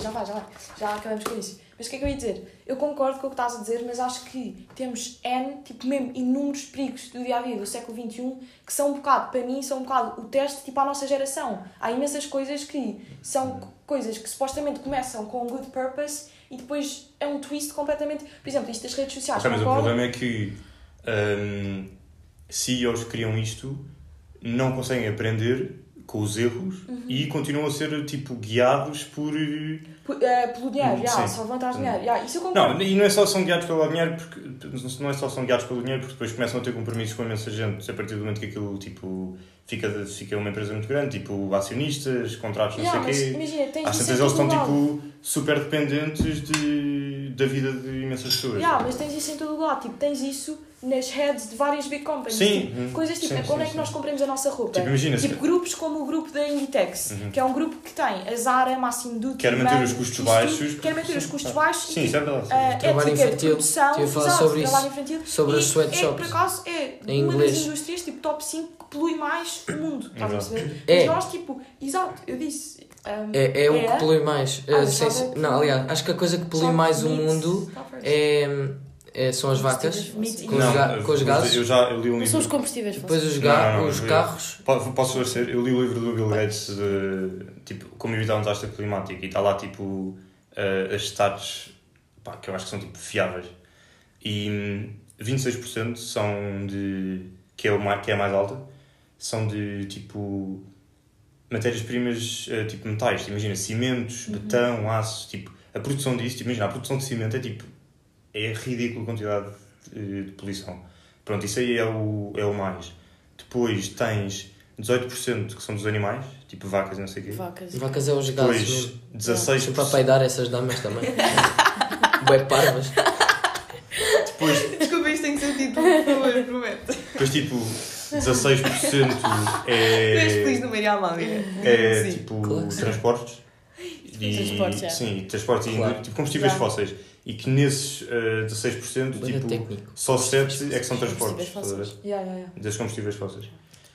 Já vai, já vai. Já acabamos com isso. Mas o que é que eu ia dizer? Eu concordo com o que estás a dizer, mas acho que temos N, tipo mesmo, inúmeros perigos do dia a dia do século XXI que são um bocado, para mim, são um bocado o teste tipo à nossa geração. Há imensas coisas que são co- coisas que supostamente começam com um good purpose e depois é um twist completamente. Por exemplo, isto das redes sociais. Ok, mas o concordo? problema é que hum, CEOs que criam isto não conseguem aprender com os erros Uhum. e continuam a ser tipo guiados por. eh, pelo dinheiro, Hum, já, só levantar dinheiro. já, isso eu concordo. Não, e não é só são guiados pelo dinheiro, porque não é só são guiados pelo dinheiro, porque depois começam a ter compromissos com imensa gente a partir do momento que aquilo tipo, fica, fica uma empresa muito grande, tipo acionistas, contratos, não Já, sei o quê. imagina, tens Às tantas ser eles estão tipo super dependentes de, da vida de imensas pessoas. Já, mas tens isso em todo lado. Tipo, tens isso nas heads de várias big companies. Sim, Tipo, hum, coisas tipo, sim, onde sim, é que sim. nós compramos a nossa roupa? Tipo, imagina, se- Tipo, grupos como o grupo da Inditex, Uhum. que é um grupo que tem a Zara, Massimo Dutti, Quer manter os custos baixos, Quer manter os custos Sim. baixos Sim, e isso é tipo, verdade. a Trabalho ética de infantil. produção, Tive a falar exato, sobre isso. trabalho infantil. Sobre e as É, sweatshops. por acaso, é Em uma inglês. das indústrias, tipo, top 5 que polui mais o mundo. Estás a Exato. perceber? É. Mas nós, tipo, exato, eu disse. Um, É, é o é? que polui mais. Ah, mas sim, sim. Não, aliás, acho que a coisa que polui mais o mundo é, é- são as vacas. Com os Não, com os gases. Eu já eu li um Não são os livro. combustíveis Depois os, ga Não, não, os eu- carros. Po- Posso esclarecer? Eu li o livro do Bill Gates de tipo, como evitar um desastre climático e está lá tipo eh, as stats pá, que eu acho que são tipo fiáveis. E hum, 26% são de. que é, o mais, que é a mais alta, são de tipo matérias-primas eh, tipo metais. Imagina, cimentos, betão, aço, tipo, a produção disso, tipo, imagina, a produção de cimento é tipo. é ridícula a quantidade de, de poluição. Pronto, isso aí é o, é o mais. Depois tens 18% que são dos animais, tipo vacas e não sei o quê. Vacas. Vacas é os gases Depois mesmo. 16%. Sempre a peidar essas damas também. Bué parvas. Depois, Desculpa, isto tem que ser título, por favor, prometo. depois tipo 16% Tu és feliz é, no meio Almândega. é Sim. tipo Claro transportes. E, Transportes, é. Sim, transportes e Claro. indú- tipo, combustíveis Já. fósseis. E que nesses eh, 16% Bué tipo, técnico. só 7 é que são transportes. Yeah, yeah, yeah. Das combustíveis fósseis.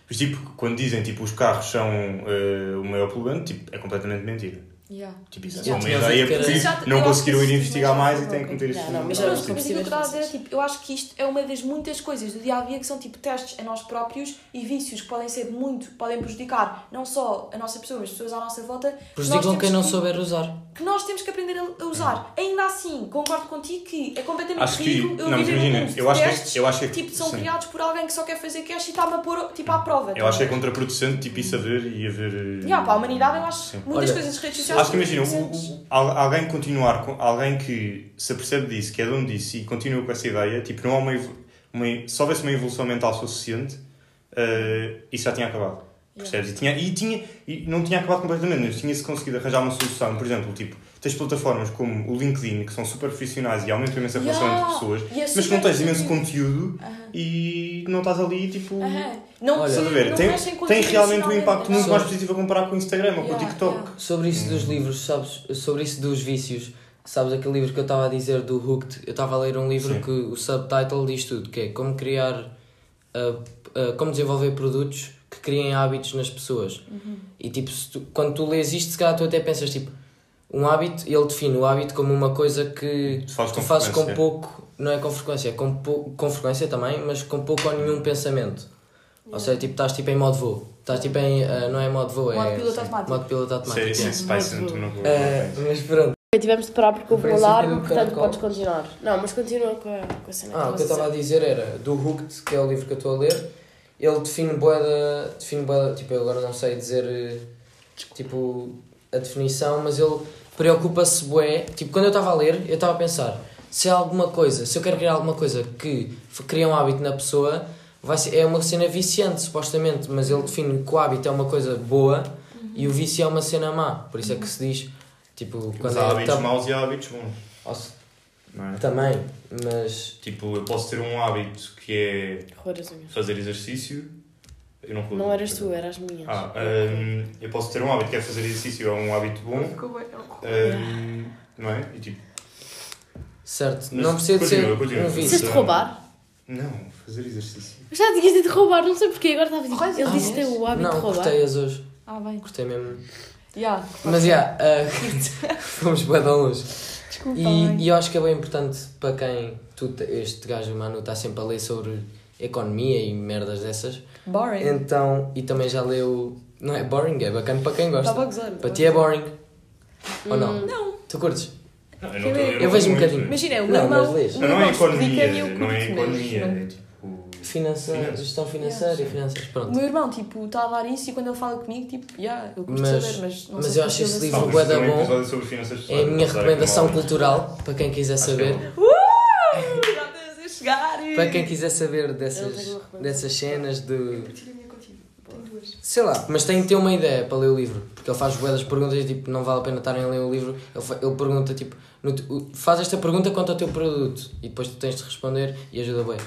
Mas tipo, quando dizem tipo os carros são eh, o maior poluente, tipo, é completamente mentira. Yeah. Tipo, isso é só uma ideia que era- porque Já- não eu conseguiram acho ir que investigar isso mais é e têm que meter isto Já, não, mas mas, os mas aquilo que eu estava a dizer é tipo, eu acho que isto é uma das muitas coisas do dia a dia que são tipo testes a nós próprios e vícios que podem ser muito, podem prejudicar não só a nossa pessoa, mas as pessoas à nossa volta. que nós Prejudicam temos quem não que- souber usar. Que nós temos que aprender a a usar. Ainda assim, concordo contigo que é completamente Acho que. ridículo eu Não, mas viver num imagina, mundo de eu acho testes que. Eu acho que tipo, são sim. criados por alguém que só quer fazer cash e está-me a pôr tipo, à prova. Eu acho que é tá ver? contraproducente tipo, isso haver e haver. eh, Yeah, para a humanidade, eu acho Sim. muitas Olha, coisas das redes sociais. Acho que imagina, o- o- alguém continuar, com alguém que se apercebe disso, que é dono disso e continua com essa ideia, tipo, não há uma, uma se houvesse uma evolução mental suficiente, eh, isso já tinha acabado. Percebes? E, tinha, e, tinha, e não tinha acabado completamente, mas tinha-se conseguido arranjar uma solução. Por exemplo, tipo, tens plataformas como o LinkedIn, que são super profissionais e aumentam imensa relação Yeah. entre pessoas, E é mas que não tens imenso conteúdo Aham. e não estás ali, tipo. Aham. Não, Olha, Estás a ver? não Tem, tem realmente um impacto muito mais positivo a comparar com o Instagram ou com o Yeah, TikTok. yeah. Sobre isso dos livros, sabes? Sobre isso dos vícios. Sabes aquele livro que eu estava a dizer do Hooked? Eu estava a ler um livro Sim. que o subtitle diz tudo, que é como criar, ah, ah, como desenvolver produtos que criem hábitos nas pessoas. Uhum. E tipo, tu- quando tu lês isto, se calhar tu até pensas tipo, um hábito, ele define o hábito como uma coisa que Tu fazes tu com fazes com pouco, não é com frequência, é com, pou, com frequência também, mas com pouco ou nenhum pensamento. Ou seja, tipo, estás tipo em modo voo. Estás tipo em, ah, não é modo voo, é Modo piloto automático. modo piloto é, automático. é. Spice Muito Center, não vou- Ah, mas pronto. Tivemos de parar porque houve um alarme, portanto podes continuar. Não, mas continua com a, com a cena Ah, o que eu estava a dizer era do Hooked, que é o livro que eu estou a ler. Ele define boeda, define boeda, tipo, eu agora não sei dizer eh, tipo a definição, mas ele preocupa-se bué. Tipo, quando eu estava a ler, eu estava a pensar, se há alguma coisa, se eu quero criar alguma coisa que cria um hábito na pessoa, vai ser, é uma cena viciante, supostamente, mas ele define que o hábito é uma coisa boa e o vício é uma cena má. Por isso é que se diz, tipo, quando Mas há é hábitos tá- maus e há hábitos bons. É? também, mas Tipo, eu posso ter um hábito que é fazer exercício. Eu não, Não eras tu, eras as minhas. Ah, hum, eu posso ter um hábito que é fazer exercício, é um hábito bom. Ficou bem. hum, não é? E tipo, Certo, Mas não precisa de ser continua, um vício. Disseste roubar? não, fazer exercício. Eu já tinhas dito roubar, não sei porquê, agora estava a dizer. Ele disse ter o hábito Não, de roubar. cortei-as hoje. Ah, bem. Cortei mesmo. Yeah, Mas já, ah, fomos bem de longe. Desculpa. E, e eu acho que é bem importante para quem, tu, te- este gajo, o Manu, está sempre a ler sobre economia e merdas dessas. Boring. Então, e também já leu. Não é boring, é bacana para quem gosta. Estava a gozar. Para ti é boring. Ou não? Hum, Não. Tu curtes? Não, eu, Eu não tô- vejo um bocadinho. Imagina, o Não, meu mas irmão. lês. o Não, não é economia, eu não é economia, é tipo. Finança, gestão financeira e finanças, O pronto. meu irmão, tipo, está a dar isso e quando ele fala comigo, tipo, yeah, eu curto Mas- saber, mas não mas sei eu se acho esse livro bué mas da bom. É a minha recomendação cultural para quem quiser é saber. Uh! Para quem quiser saber dessas, dessas cenas de. Sei lá, mas tem que ter uma ideia para ler o livro. Porque ele faz boas perguntas e tipo, não vale a pena estarem a ler o livro. Ele, fa- ele pergunta tipo, no faz esta pergunta quanto ao teu produto e depois tu tens de responder e ajuda bem.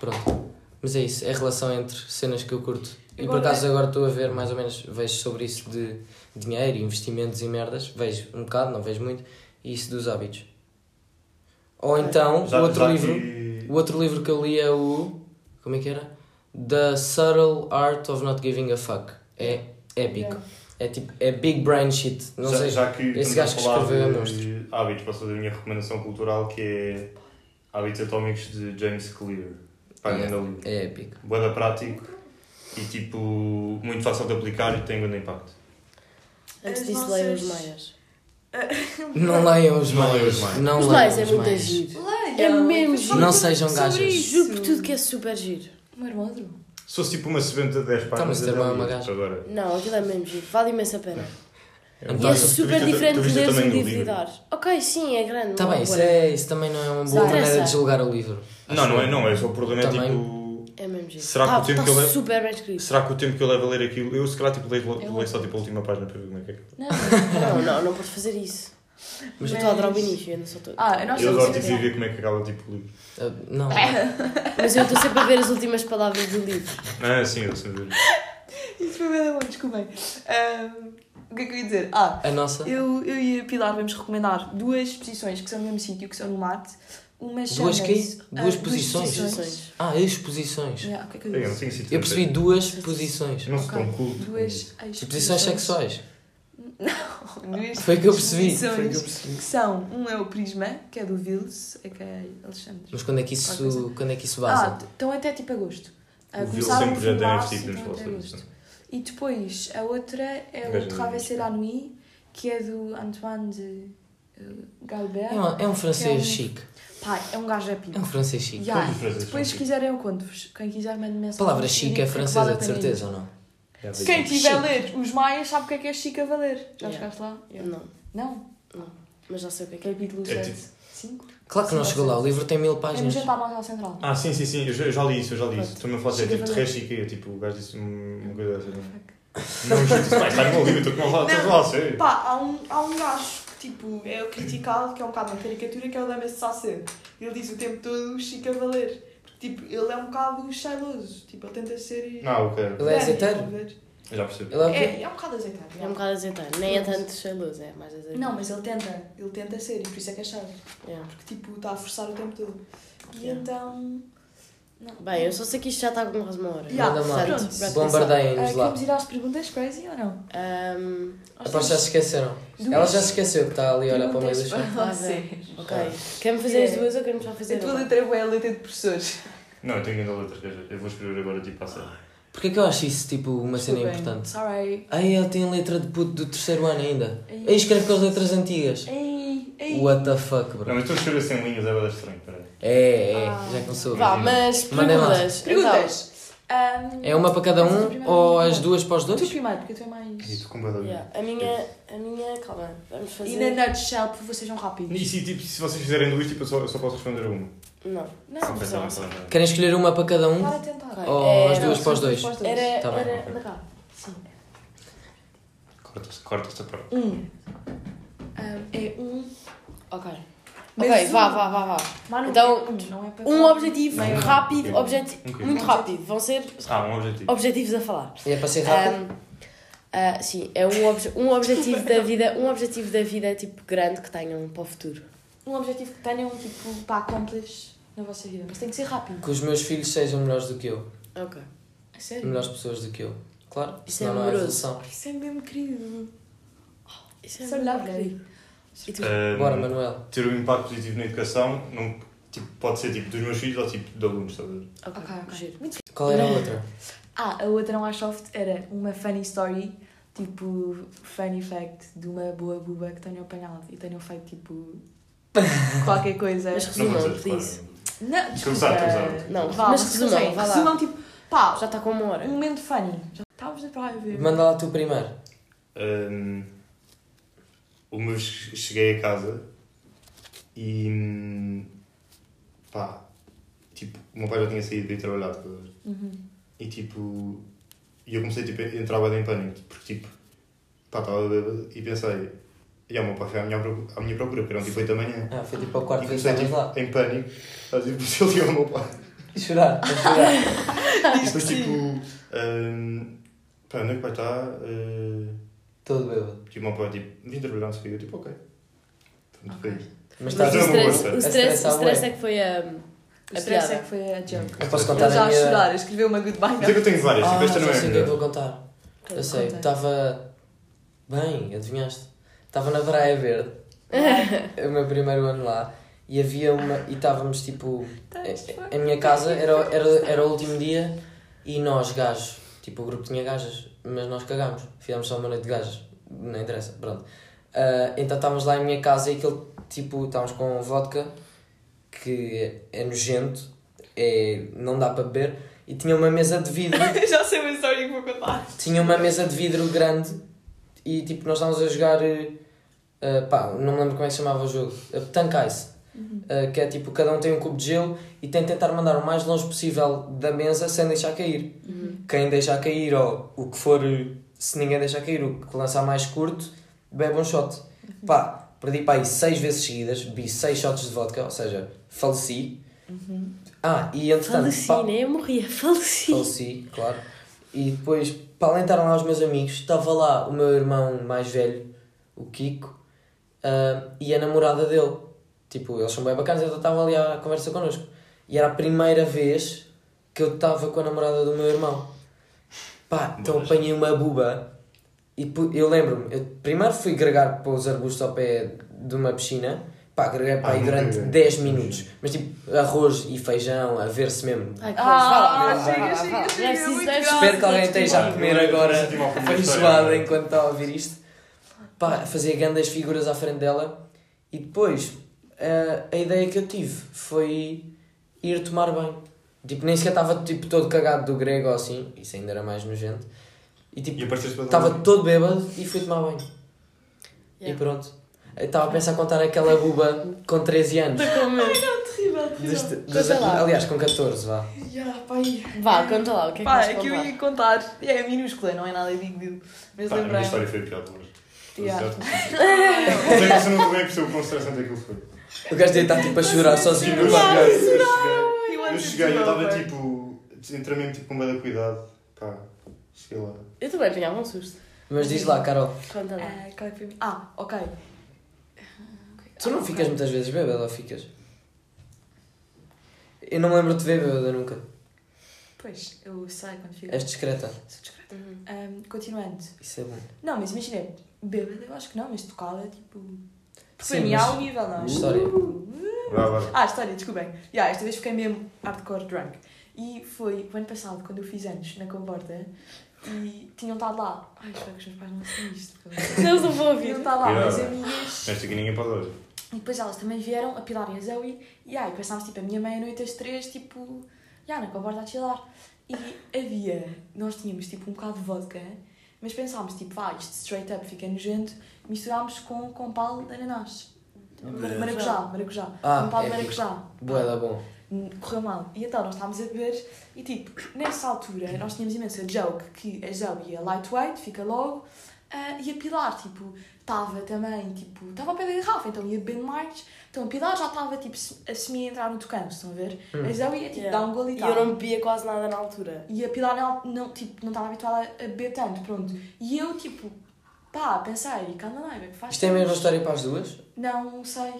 Pronto. Mas é isso, é a relação entre cenas que eu curto. E por acaso agora estou a ver mais ou menos, vejo sobre isso de dinheiro, investimentos e merdas. Vejo um bocado, não vejo muito. E isso dos hábitos. Ou então, outro já livro. O outro livro que eu li é o. Como é que era? The Subtle Art of Not Giving a Fuck. É épico. Yeah. É tipo. É big brain shit. Não já, sei. já que esse gajo que escreveu é de monstro. hábitos, posso fazer a minha recomendação cultural que é Hábitos Atómicos de James Clear. Pá, É. livro. É épico. Boa prático e tipo muito fácil de aplicar e tem grande impacto. Antes disso, leiam os maias. Não leiam os Não leiam os. Não Os leiam maias é os muito maias. giro. É mesmo giro. Não sejam gajas. isso. Juro por tudo que é super giro. O meu irmão adorou. Se fosse tipo uma sebenta de 10 Tá, páginas, mas eu ter uma- li, gaja. agora. Não, aquilo é mesmo giro. Vale imensa pena. E Então, é tu super viste o- diferente tu de viste o ler um livro e livro? dar. Ok, sim, é grande. Tá não bem, é isso, é, isso também não é uma boa Não maneira interessa. de julgar o livro. Não, não é, não é. Só o problema é Também. tipo. É mesmo giro. Será que tá, o tempo tá que eu levo- super bem escrito. Será que o tempo que eu levo a ler aquilo. Eu se calhar tipo, leio, Eu leio só amo. tipo, a última página para ver como é que é. Não, Não, não, não podes fazer isso. Mas eu estou a adorar o início, eu ainda só estou. Ah, nós Eu estamos adoro a tipo, ver como é que acaba tipo, o livro. Ah, Não. Mas eu estou sempre a ver as últimas palavras do livro. Ah, sim, eu sei ver. Isso foi bem bom, desculpem. Ahm, o que é que eu ia dizer? Ah, A nossa. eu, eu e a Pilar vamos recomendar duas exposições que são no mesmo sítio, que são no Marte. Uma Duas quê? chama-se, ah, Duas posições? Posições. Ah, exposições. Yeah, o que é que eu Eu não Eu percebi duas posições. Não sou Ok. tão culto. Duas Posições sexuais. Duas Foi que eu percebi. exposições Foi o que eu percebi. que são, um é o Prisma, que é do Vils, é que é Alexandre. Mas quando é que isso, quando é que isso Ah, vaza? t- então até tipo agosto. Ah, O Vil começaram sempre já em tem sobre agosto. isso. E depois, a outra é o de Traverser la Nuit, que é do Antoine de Galbert. É um, é um francês Que é um- chique. Pá, é um gajo É épico. um francês chique. Yeah. Depois, se quiserem, eu conto-vos. Quem quiser, mande A mensagem. palavra chique é vale francesa, a de certeza ou não? Quem tiver a ler os Maias sabe o que é que é chique a valer. Já Yeah. chegaste lá? Não, Não? mas já sei o que é que é. Capítulo É 7. tipo- 5? Claro que não chegou lá, o livro tem mil É páginas. jantar mais ao central. Ah, sim, sim, sim, eu já, eu já li isso, eu já li isso. Pronto. Estou-me a falar tipo, de valer. Rechique, tipo, o gajo disse uma coisa dessa. Não, não, vai, está no meu livro, estou com uma falar a sério. Pá, há um, há um gajo que tipo, é o criticado, que é um bocado uma caricatura, que é o da Messe Sacê. Ele diz o tempo todo o Chico a valer. Porque tipo, ele é um bocado cheiloso. Tipo, ele tenta ser. Não, ok, Ele é azeiteiro? eu já percebi. Ele é? É, é um bocado azeiteiro. É um bocado azeitado. Nem é tanto cheiroso, é mais azeitado. Não, mas ele tenta. Ele tenta ser e por isso é que é chato. Yeah. Porque tipo, está a forçar o tempo todo. E Yeah. então. Não. Bem, eu só sei que isto já está com quase uma hora. Yeah, Manda lá. pronto. Bombardeiem-nos Ah, lá. queremos ir às perguntas crazy ou não? Ahm, Aposto já se esqueceram. Duas Ela já se esqueceu que está ali a olhar para o meio do perguntas chão. para Ah, ok. Quer-me fazer as Yeah. duas ou queremos só fazer A tua letra é a letra de professores. Não, eu tenho ainda letras, quer dizer, eu vou escrever agora tipo a sério. Porquê que eu acho isso tipo uma cena Desculpem. importante? Sorry. Ai, ele tem letra de puto do terceiro ano ainda. Ei. Aí escreve com as letras antigas. Ei, ei. What the fuck, Não, bro? mas estou a escrever sem linhas, é bastante estranho, peraí. É, é, Ah. já começou. Vá, mas Mandem lá. perguntas. Perguntas. Ahm, É uma para cada é a um ou as duas para os Tu dois? primeiro, porque tu é mais. estou com bada Então, yeah, a minha, a minha, calma, vamos fazer. E na nutshell, por favor, sejam rápidos. E se, tipo, se vocês fizerem duas, tipo, eu só, eu só posso responder a uma. Não. Não, não. pensar, pensar. Querem escolher uma para cada um? Para tentar. Ou É, as não, duas são para os dois? dois. Era, Tá bem, era ok. da cá. Sim. Corta, corta esta parte. Um. Ahm, é um. Ok. Mas ok, um- vá, vá, vá, vá. Mano, Então, é um, não é para Um falar. objetivo Meio- rápido, objeti Ok. muito rápido. Vão ser Ah, um objetivo. objetivos a falar. E é para ser rápido? Ahm, ah, sim, é um, obje um objetivo da vida, um objetivo da vida tipo grande que tenham para o futuro. Um objetivo que tenham, tipo, para accomplish na vossa vida. Mas tem que ser rápido. Que os meus filhos sejam melhores do que eu. Ok. A sério? Melhores pessoas do que eu. Claro, Isso senão é não há amoroso. evolução. Isso é mesmo querido. Isso é Isso é muito ridículo. E tu? Ahm, Bora, Manuel. ter um impacto positivo na educação não, tipo, pode ser tipo dos meus filhos ou tipo de alunos, estás a ver? Ok, Ok, ok. giro. Muito Qual era a outra? Ah, a outra mais soft era uma funny story, tipo, funny fact de uma boa buba que tenham apanhado e tenham feito, tipo, qualquer coisa. Mas Não resumam, please. Não, desculpa. Não, Vá, mas resumam, conseguem. vá lá. Resumam, tipo, pá, Já está com uma hora. um momento funny. Já estávamos a ver. Manda lá tu primeiro. Ahm, uma vez cheguei a casa e pá, tipo, o meu pai já tinha saído para ir trabalhar? Uhum. E tipo, e eu comecei tipo, a entrar bem em pânico, porque tipo, pá, estava bêbado e pensei, e o meu pai foi à minha, procura, à minha procura, porque eram tipo 8 da manhã. Ah, foi tipo ao quarto E comecei tipo, lá. em pânico, a dizer, por isso ele ligou ao meu pai. A chorar, a chorar. E depois tipo, hum, pá, onde é que vai estar? Uh, Todo bêbado. tipo, o meu pai tipo, vim trabalhar, não sei eu tipo, ok. Pronto, foi Ok. isso. Mas Mas estás o a stress, o A stress, o stress é que foi a, O a stress é que foi a joke. Eu posso Ele contar já a a minha... chorar, a escrever uma goodbye Mas é que eu tenho várias, tipo, Ah, esta não é a sei o que é que melhor. vou contar. Eu sei, Conta. estava... Bem, adivinhaste? Estava na Praia Verde, o meu primeiro ano lá, e havia uma... E estávamos tipo... A minha casa era, era, era o último dia e nós, gajos, tipo o grupo tinha gajas, mas nós cagámos. Fizemos só uma noite de gajas, não interessa, pronto. Ah, então estávamos lá em minha casa e aquilo, tipo, estávamos com vodka, que é nojento, é, não dá para beber, e tinha uma mesa de vidro, já sei uma história que vou contar. tinha uma mesa de vidro grande e tipo, nós estávamos a jogar, ah, pá, não me lembro como é que se chamava o jogo, uh, Tank Ice. Uh, que é tipo, cada um tem um cubo de gelo e tem de tentar mandar o mais longe possível da mesa sem deixar cair. Quem deixar cair, ou o que for, se ninguém deixar cair, o que lançar mais curto, bebe um shot. Pá, perdi para aí seis vezes seguidas, bebi seis shots de vodka, ou seja, faleci. Ah, e entretanto, Faleci, pá, nem eu morria, faleci. faleci, claro. E depois, para alentar lá os meus amigos, estava lá o meu irmão mais velho, o Kiko, ah, e a namorada dele. Tipo, eles são bem bacanas, então estava ali à conversa connosco. E era a primeira vez que eu estava com a namorada do meu irmão. Pá, então Mas- apanhei uma buba e eu lembro-me, eu primeiro fui gregar para os arbustos ao pé de uma piscina, pá, greguei para Ah, aí durante greguei. 10 minutos, mas tipo, arroz e feijão, a ver-se mesmo. Ai, Ah, chega, chega, Espero que alguém esteja a comer agora feijoada enquanto está a ouvir isto. Pá, fazia grandes figuras à frente dela e depois eh, a ideia que eu tive foi ir tomar banho. Tipo, nem sequer estava tipo, todo cagado do grego ou assim, isso ainda era mais nojento. E E tipo, estava todo bêbado e fui tomar banho. E Yeah. pronto. Eu estava a pensar contar aquela buba com 13 anos. Estou com medo. Terrível, Deste- terrível. lá. aliás, com 14, vá. Ya, pai. Vá, conta lá, o que é que Pá, vais é que eu ia contar. É minúscula, não é nada big deal. Mas Pá, a minha história foi a pior de hoje. Yeah. Mas é que você não também percebeu o quão estressante aquilo foi. O gajo deve estar tipo a chorar sozinho Eu no cheguei, eu cheguei, eu cheguei, estava tipo, entrei tipo com bem cuidado. Pá, cheguei lá. Eu também apanhava um susto. Mas diz lá, Carol, Conta lá. Ah, qual é Ah, ok. tu não ficas muitas vezes bêbado ou ficas? Eu não me lembro de ver bêbada nunca. Pois, eu sei quando fico. És discreta. Sou discreta. Uhum. Ahm, continuando. Isso é bom. Não, mas imagina, bêbada eu acho que não, mas tocada, tipo. Porque Sim, mas- um nível, não. mas história. Vá, vá. Ah, história, desculpem. Yeah, esta vez fiquei mesmo hardcore drunk. E foi o ano passado, quando eu fiz anos na comporta, e tinham estado lá. Ai, espero que os meus pais não ouçam isto. Eles não vão ouvir. Tinham estado lá Yeah. umas amigas. Nesta aqui ninguém pode hoje. E depois elas também vieram, a Pilar e a Zoe, e aí pensámos tipo a minha meia-noite às três, tipo, já na comporta a chilar. E havia, nós tínhamos tipo um bocado de vodka, mas pensámos tipo, vá, isto straight up fica nojento, misturámos com, com pau de ananás. Maracujá. Maracujá, maracujá. Ah, com pau de é maracujá. Boa, dá bom. Correu mal. E então nós estávamos a beber e tipo, nessa altura nós tínhamos imensa joke que a Zoe ia lightweight, fica logo, ah, e a Pilar, tipo, estava também, tipo, estava ao pé da garrafa, então ia bebendo mais. Então a Pilar já estava, tipo, a semi entrar no tocante, estão a ver? Hum. A Zoe ia, tipo, Yeah. dar um gole e E tal. eu não bebia quase nada na altura. E a Pilar não, não, tipo, não estava habituada a beber tanto, pronto. E eu, tipo, pá, pensei, calma lá, é que faz Isto é a mesma história para as duas? Não sei.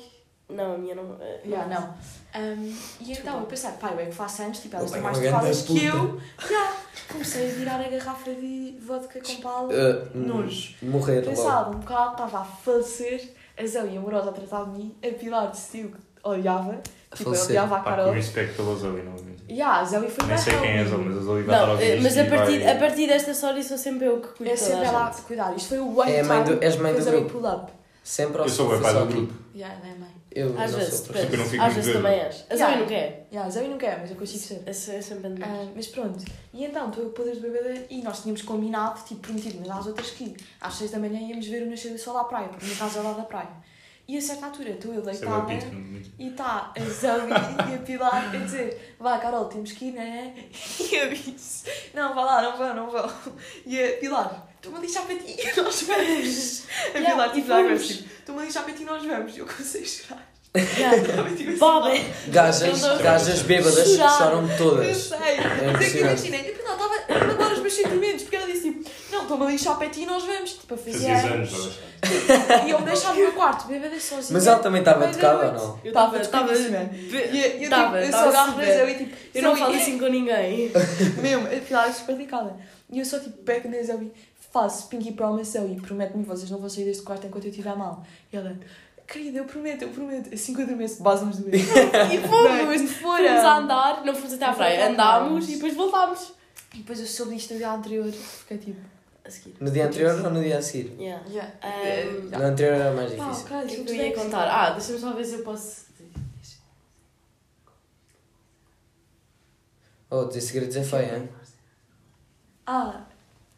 Não, a minha não. eh, Yeah, não. Um, e então eu pensei, pá, eu é que faço anos, tipo, elas Oh, estão é mais trocadas que eu. Yeah. Comecei a virar a garrafa de vodka com pala. Uh, Nojo. Morrer logo. Pensado um bocado, estava a falecer. A Zé e a Amorosa a tratar de mim. A Pilar decidiu que odiava. A Tipo, eu odiava a Pá, com Carol. respeito pela Zoe, novamente. E yeah, a Zé foi Nem sei quem é a. Zoe, mas a Zoe vai estar a Não, eh, mas a partir, vai- a partir desta história sou sempre eu que cuido É sempre ela a cuidar. Isto foi o one É a mãe do- time és mãe do Zoe grupo. pull up. Sempre ao Eu sou o pai do aqui. grupo. Yeah, ela é mãe. Eu Às não vezes, sou. eu não fico Às vezes também és. A Zoe Yeah. não quer. Yeah, a Zoe não quer, mas eu consigo ser. É se- é sempre de Ah, mas pronto, e então estou eu poder beber e nós tínhamos combinado, tipo, prometido mas às outras que às 6 da manhã íamos ver o nascer do sol à praia, porque a minha casa é ao lado da praia. E a certa altura estou eu Isso é deitada pinto, muito. e está a Zoe e a Pilar a dizer: Vá, Carol, temos que ir, né? E eu disse: Não, vá lá, não vão, não vão. E a Pilar: Estou-me a lixar para ti, nós vamos. A Yeah, Pilar, e tipo, fomos. agressiva: Estou-me a lixar para ti, nós vamos. Eu comecei a chorar. Yeah. Tipo, assim, Bob! Gajas, Eu gajas bêbadas Chorar. choram Eu todas. sei. É Mas é que imaginem, eu estava a mandar os meus sentimentos, porque ela disse tipo, não, estou-me a lixar para ti e nós vamos. Tipo, a fazer anos. E eu me deixava no meu quarto, bêbada sozinha. Mas ela também estava tocada ou não? Eu Estava, estava- E eu, eu, Tava, tipo, eu tava só agarro Zoe e tipo, Eu não falo assim com ninguém. Mesmo, a pilar é super delicada. E eu só tipo, pego na Zoe, faço Pinky Promise Zoe, promete-me que vocês não vão sair deste quarto enquanto eu estiver mal. E ela, querida, eu prometo, eu prometo. Assim que eu adormeço, base-nos doer. E fomos! Não, Fomos a andar, não fomos até à praia, andámos e depois voltámos. E depois eu soube isto no dia anterior, fiquei tipo, A seguir. No dia anterior ou no dia a seguir? Yeah. yeah. Um, No anterior era mais Pá, difícil. cara, O que é eu eu ia contar? Ah, deixa-me só ver se eu posso. Oh, dizer segredos é feio, hein? Ah,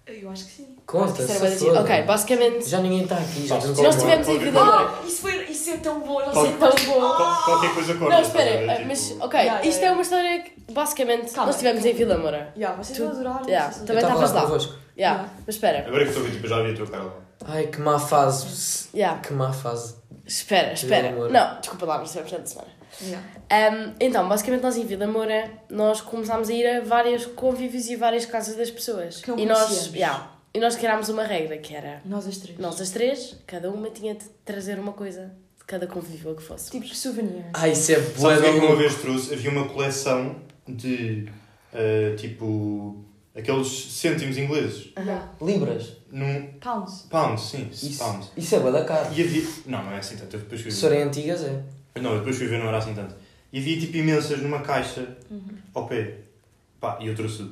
eu acho que sim. Conta, era se. Ok, basicamente. Já ninguém está aqui, já se Nós estivemos em Vila Moura. Ah, isso, foi, isso é tão bom, não sei tão bom. Qual- Qualquer coisa conta. Não, a espera, ah, Tipo, mas ok, Yeah, yeah, isto é yeah. uma história que basicamente Calma, nós estivemos calma. em Vila Moura. Yeah, vocês Tu- vão adorar. Yeah, também estavas lá. convosco. Yeah, Yeah. mas espera. Agora que estou a ver, tipo, já vi a tua cara lá. Ai, que má fase. Yeah, Que má fase. espera, espera. Não, desculpa lá, mas estivemos na semana. Yeah. Um, então, basicamente nós em Vila Moura, nós começámos a ir a vários convívios e várias casas das pessoas. Que não e nós, yeah, e nós criámos uma regra que era, Nós as três. nós as três, cada uma tinha de trazer uma coisa de cada convívio que fosse. Tipo souvenir. Ai, isso é o que é que uma vez trouxe? Havia uma coleção de, ah, tipo, aqueles cêntimos ingleses. Yeah. Libras. Num Pounds. pound, sim, Isso, pound. isso é bué da cara. E havia... Não, não é assim tanto. Depois Se forem antigas, é. Não, eu depois fui ver, não era assim tanto. E havia, tipo, imensas numa caixa Uhum. ao pé. Pá, e eu trouxe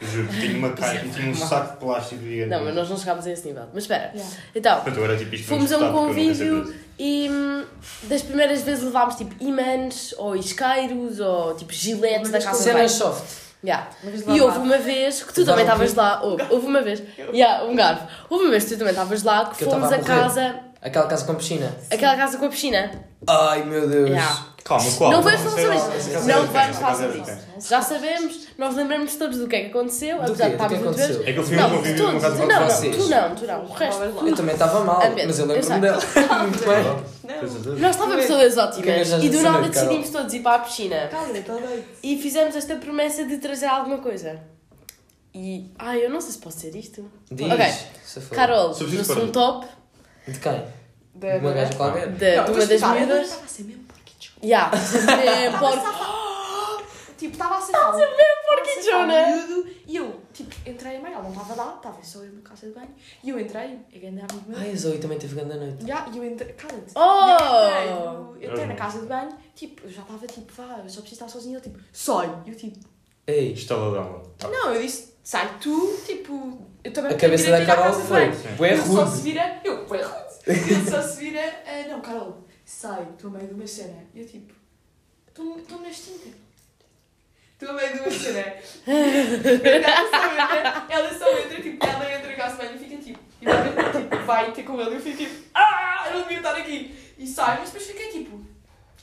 juro, tinha uma caixa, tinha um saco de plástico gigante. Não, mas nós não chegámos a esse nível. Mas espera, Yeah. então, era tipo isto Fomos a um convívio e hum, das primeiras vezes levámos tipo imãs ou isqueiros ou tipo giletes da casa de banho. Cenas soft. Yeah. E houve uma vez que tu também estavas lá. Houve, houve uma vez. Yeah, um garfo. Houve uma vez que tu também estavas lá que, fomos a casa. Aquela casa com piscina. Aquela casa com a piscina. Ai, meu Deus. Yeah. Calma, qual? Não vamos falar é sobre isso. Não é vamos falar é sobre isso. Já sabemos, nós lembramos todos do que é que aconteceu, Do apesar quê? de estarmos muito aconteceu? vezes. É que eu fui a um Não, todos. numa casa Não, de não, tu não, tu não. O resto. Eu também estava mal, mas eu lembro-me dela. Muito bem. Não. Nós estávamos todas ótimas e do nada decidimos todos ir para a piscina. Doido. E fizemos esta promessa de trazer alguma coisa. E. Ai, eu não sei se posso dizer isto. Diz. Ok. Carol trouxe um top De quem? Da- De uma gaja qualquer? de, uma das miúdas. Estava a ser mesmo porquichona. A Tipo, estava a ser Estava a ser porquichona. miúdo E eu, tipo, entrei a meio, ela não estava lá, estava só eu na casa de banho. E eu entrei, a grande amigo meu. Ai, a Zoe também teve grande noite. Já, e eu entrei, cala-te. Oh! Eu entrei, no- eu entrei na casa de banho, tipo, eu já estava tipo, vá, eu só preciso estar sozinha. Ele tipo, sai. E eu tipo, Ei, Estaladão. Tá. não, eu disse, sai tu, tipo, eu também a cabeça da a Carol foi. Ele só rude. se vira, eu, bué rude. Ele só se vira, ah, não, Carol, sai, estou a meio de uma cena. E eu tipo, estou na extinta. Estou a meio de uma cena. ela só entra, ela só entra, tipo, ela entra na casa de banho e fica tipo, e vai, tipo, vai ter com ele e eu fico tipo, ah, eu não devia estar aqui. E sai, mas depois fiquei tipo,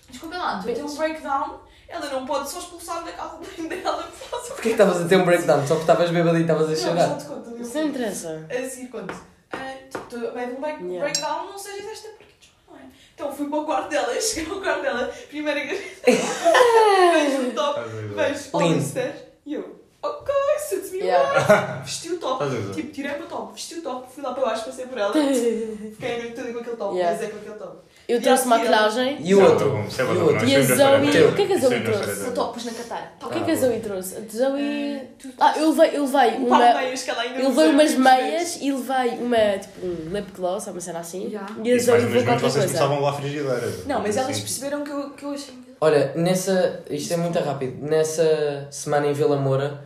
desculpa lá, estou a ter um breakdown, ela não pode só expulsar da casa de banho dela por causa Porquê que estavas a ter um breakdown? Só porque estavas bêbado e estavas a Não, já chorar? te conto. não interessa. a seguir conto. Ah, tipo, tu, a meio de um break, Yeah. breakdown, não sejas esta porque não é? Então fui para o quarto dela, cheguei ao quarto dela, primeira gaveta, vejo um top, vejo. Hollister, e eu, ok, suits me Yeah. Vesti o top. Tipo, tirei o meu top, vesti o top, fui lá para baixo, passei por ela. Fiquei a noite toda com aquele top, Yeah. mas é com aquele top. Eu trouxe maquilhagem. E o outro? Isso é E E a é. Zoe- o que é que a Zoe é trouxe? O top, pus na Catara. O que é Ah, que a bom. Zoe trouxe? A Zoe. Tu- Ah, eu levei, eu levei Um uma. Eu levei umas meias e levei uma, tipo, um lip gloss, uma cena assim. Yeah. E a Zoe levou qualquer vocês coisa. começavam lá a frigideira. Não, mas elas Assim. perceberam que eu, que eu achei. Olha, nessa. Isto é muito rápido. Nessa semana em Vila Moura,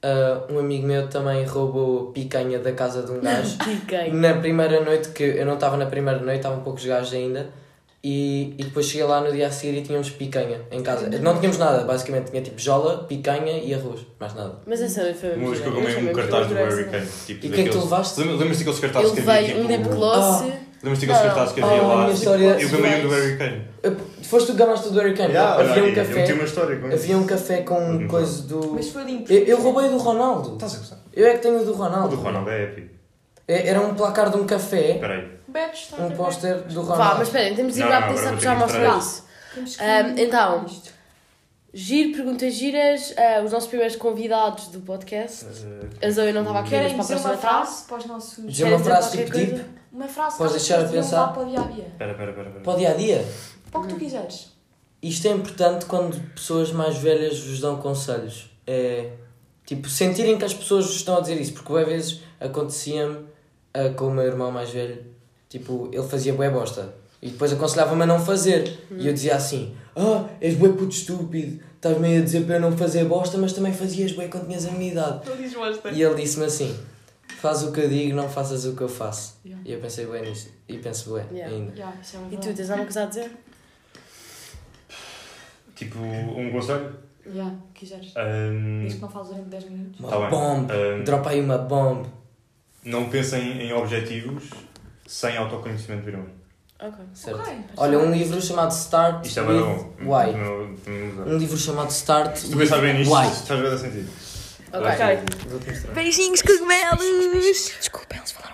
ah, um amigo meu também roubou picanha da casa de um gajo. Piquei. na primeira noite, que eu não estava na primeira noite, estavam poucos gajos ainda. E, e depois cheguei lá no dia a seguir e tínhamos picanha em casa. Não tínhamos nada, basicamente. Tinha tipo jola, picanha e arroz. Mais nada. Mas essa foi Uma vez que eu comi um cartaz do Eu Harry Kane. Tipo, E o que é que tu levaste? Lembra- Lembras-te daqueles cartazes Eu que havia? levei um tipo, lip gloss. Ah. Lembras-te daqueles cartazes que havia Ah, a lá? história- Eu também do Harry Kane. Eu- Foste tu que gamaste do Harry Kane? Havia um olha, Eu café. tinha uma história com. Havia um café com Uhum. coisa do. Mas foi limpo. Eu, eu roubei do Ronaldo. Estás a gostar? Eu é que tenho o do O Ronaldo. do Ronaldo é épico. É- Era um placar de um café, Espera aí. Bebes, está um póster do Vá, Ronaldo. mas esperem, temos de ir Não, para não, a agora vou já ter que mostra mostrar isso. Temos que Ahm, então. isto. Giro, perguntas giras, ah, os nossos primeiros convidados do podcast. A Zoe não estava aqui, mas Querem para a dizer uma próxima está. frase para os nossos. Dizer uma Querem dizer frase qualquer tipo coisa? tipo, Uma frase Podes deixar a pensar? para o dia a dia. Espera, espera, espera. espera. para o dia a dia. Para o que tu quiseres. Isto é importante quando pessoas mais velhas vos dão conselhos. É tipo, sentirem que as pessoas vos estão a dizer isso, porque às vezes acontecia-me ah, com o meu irmão mais velho, tipo, ele fazia bué bosta e depois aconselhava-me a não fazer. E eu dizia assim: Ah, és bué puto estúpido, estás-me a dizer para eu não fazer bosta, mas também fazias bué quando tinhas a minha idade. Não dizes bosta. E ele disse-me assim: Faz o que eu digo, não faças o que eu faço. Yeah. E eu pensei bué nisso, e penso bué Yeah. ainda. Yeah, é E tu, tens alguma coisa a dizer? Tipo, um conselho? Yeah, quiseres. Ahm, Diz que não fales durante 10 minutos. Uma Tá bomba, Ahm, dropa aí uma bomba. Não pensem em objetivos sem autoconhecimento primeiro. Ok. Certo. Ok. Olha, um livro chamado Start Isto é with. Why. Um livro chamado Start Se tu pensar bem nisto, Why. faz bem sentido. Ok. Mostrar. Beijinhos, cogumelos! Desculpem, eles falaram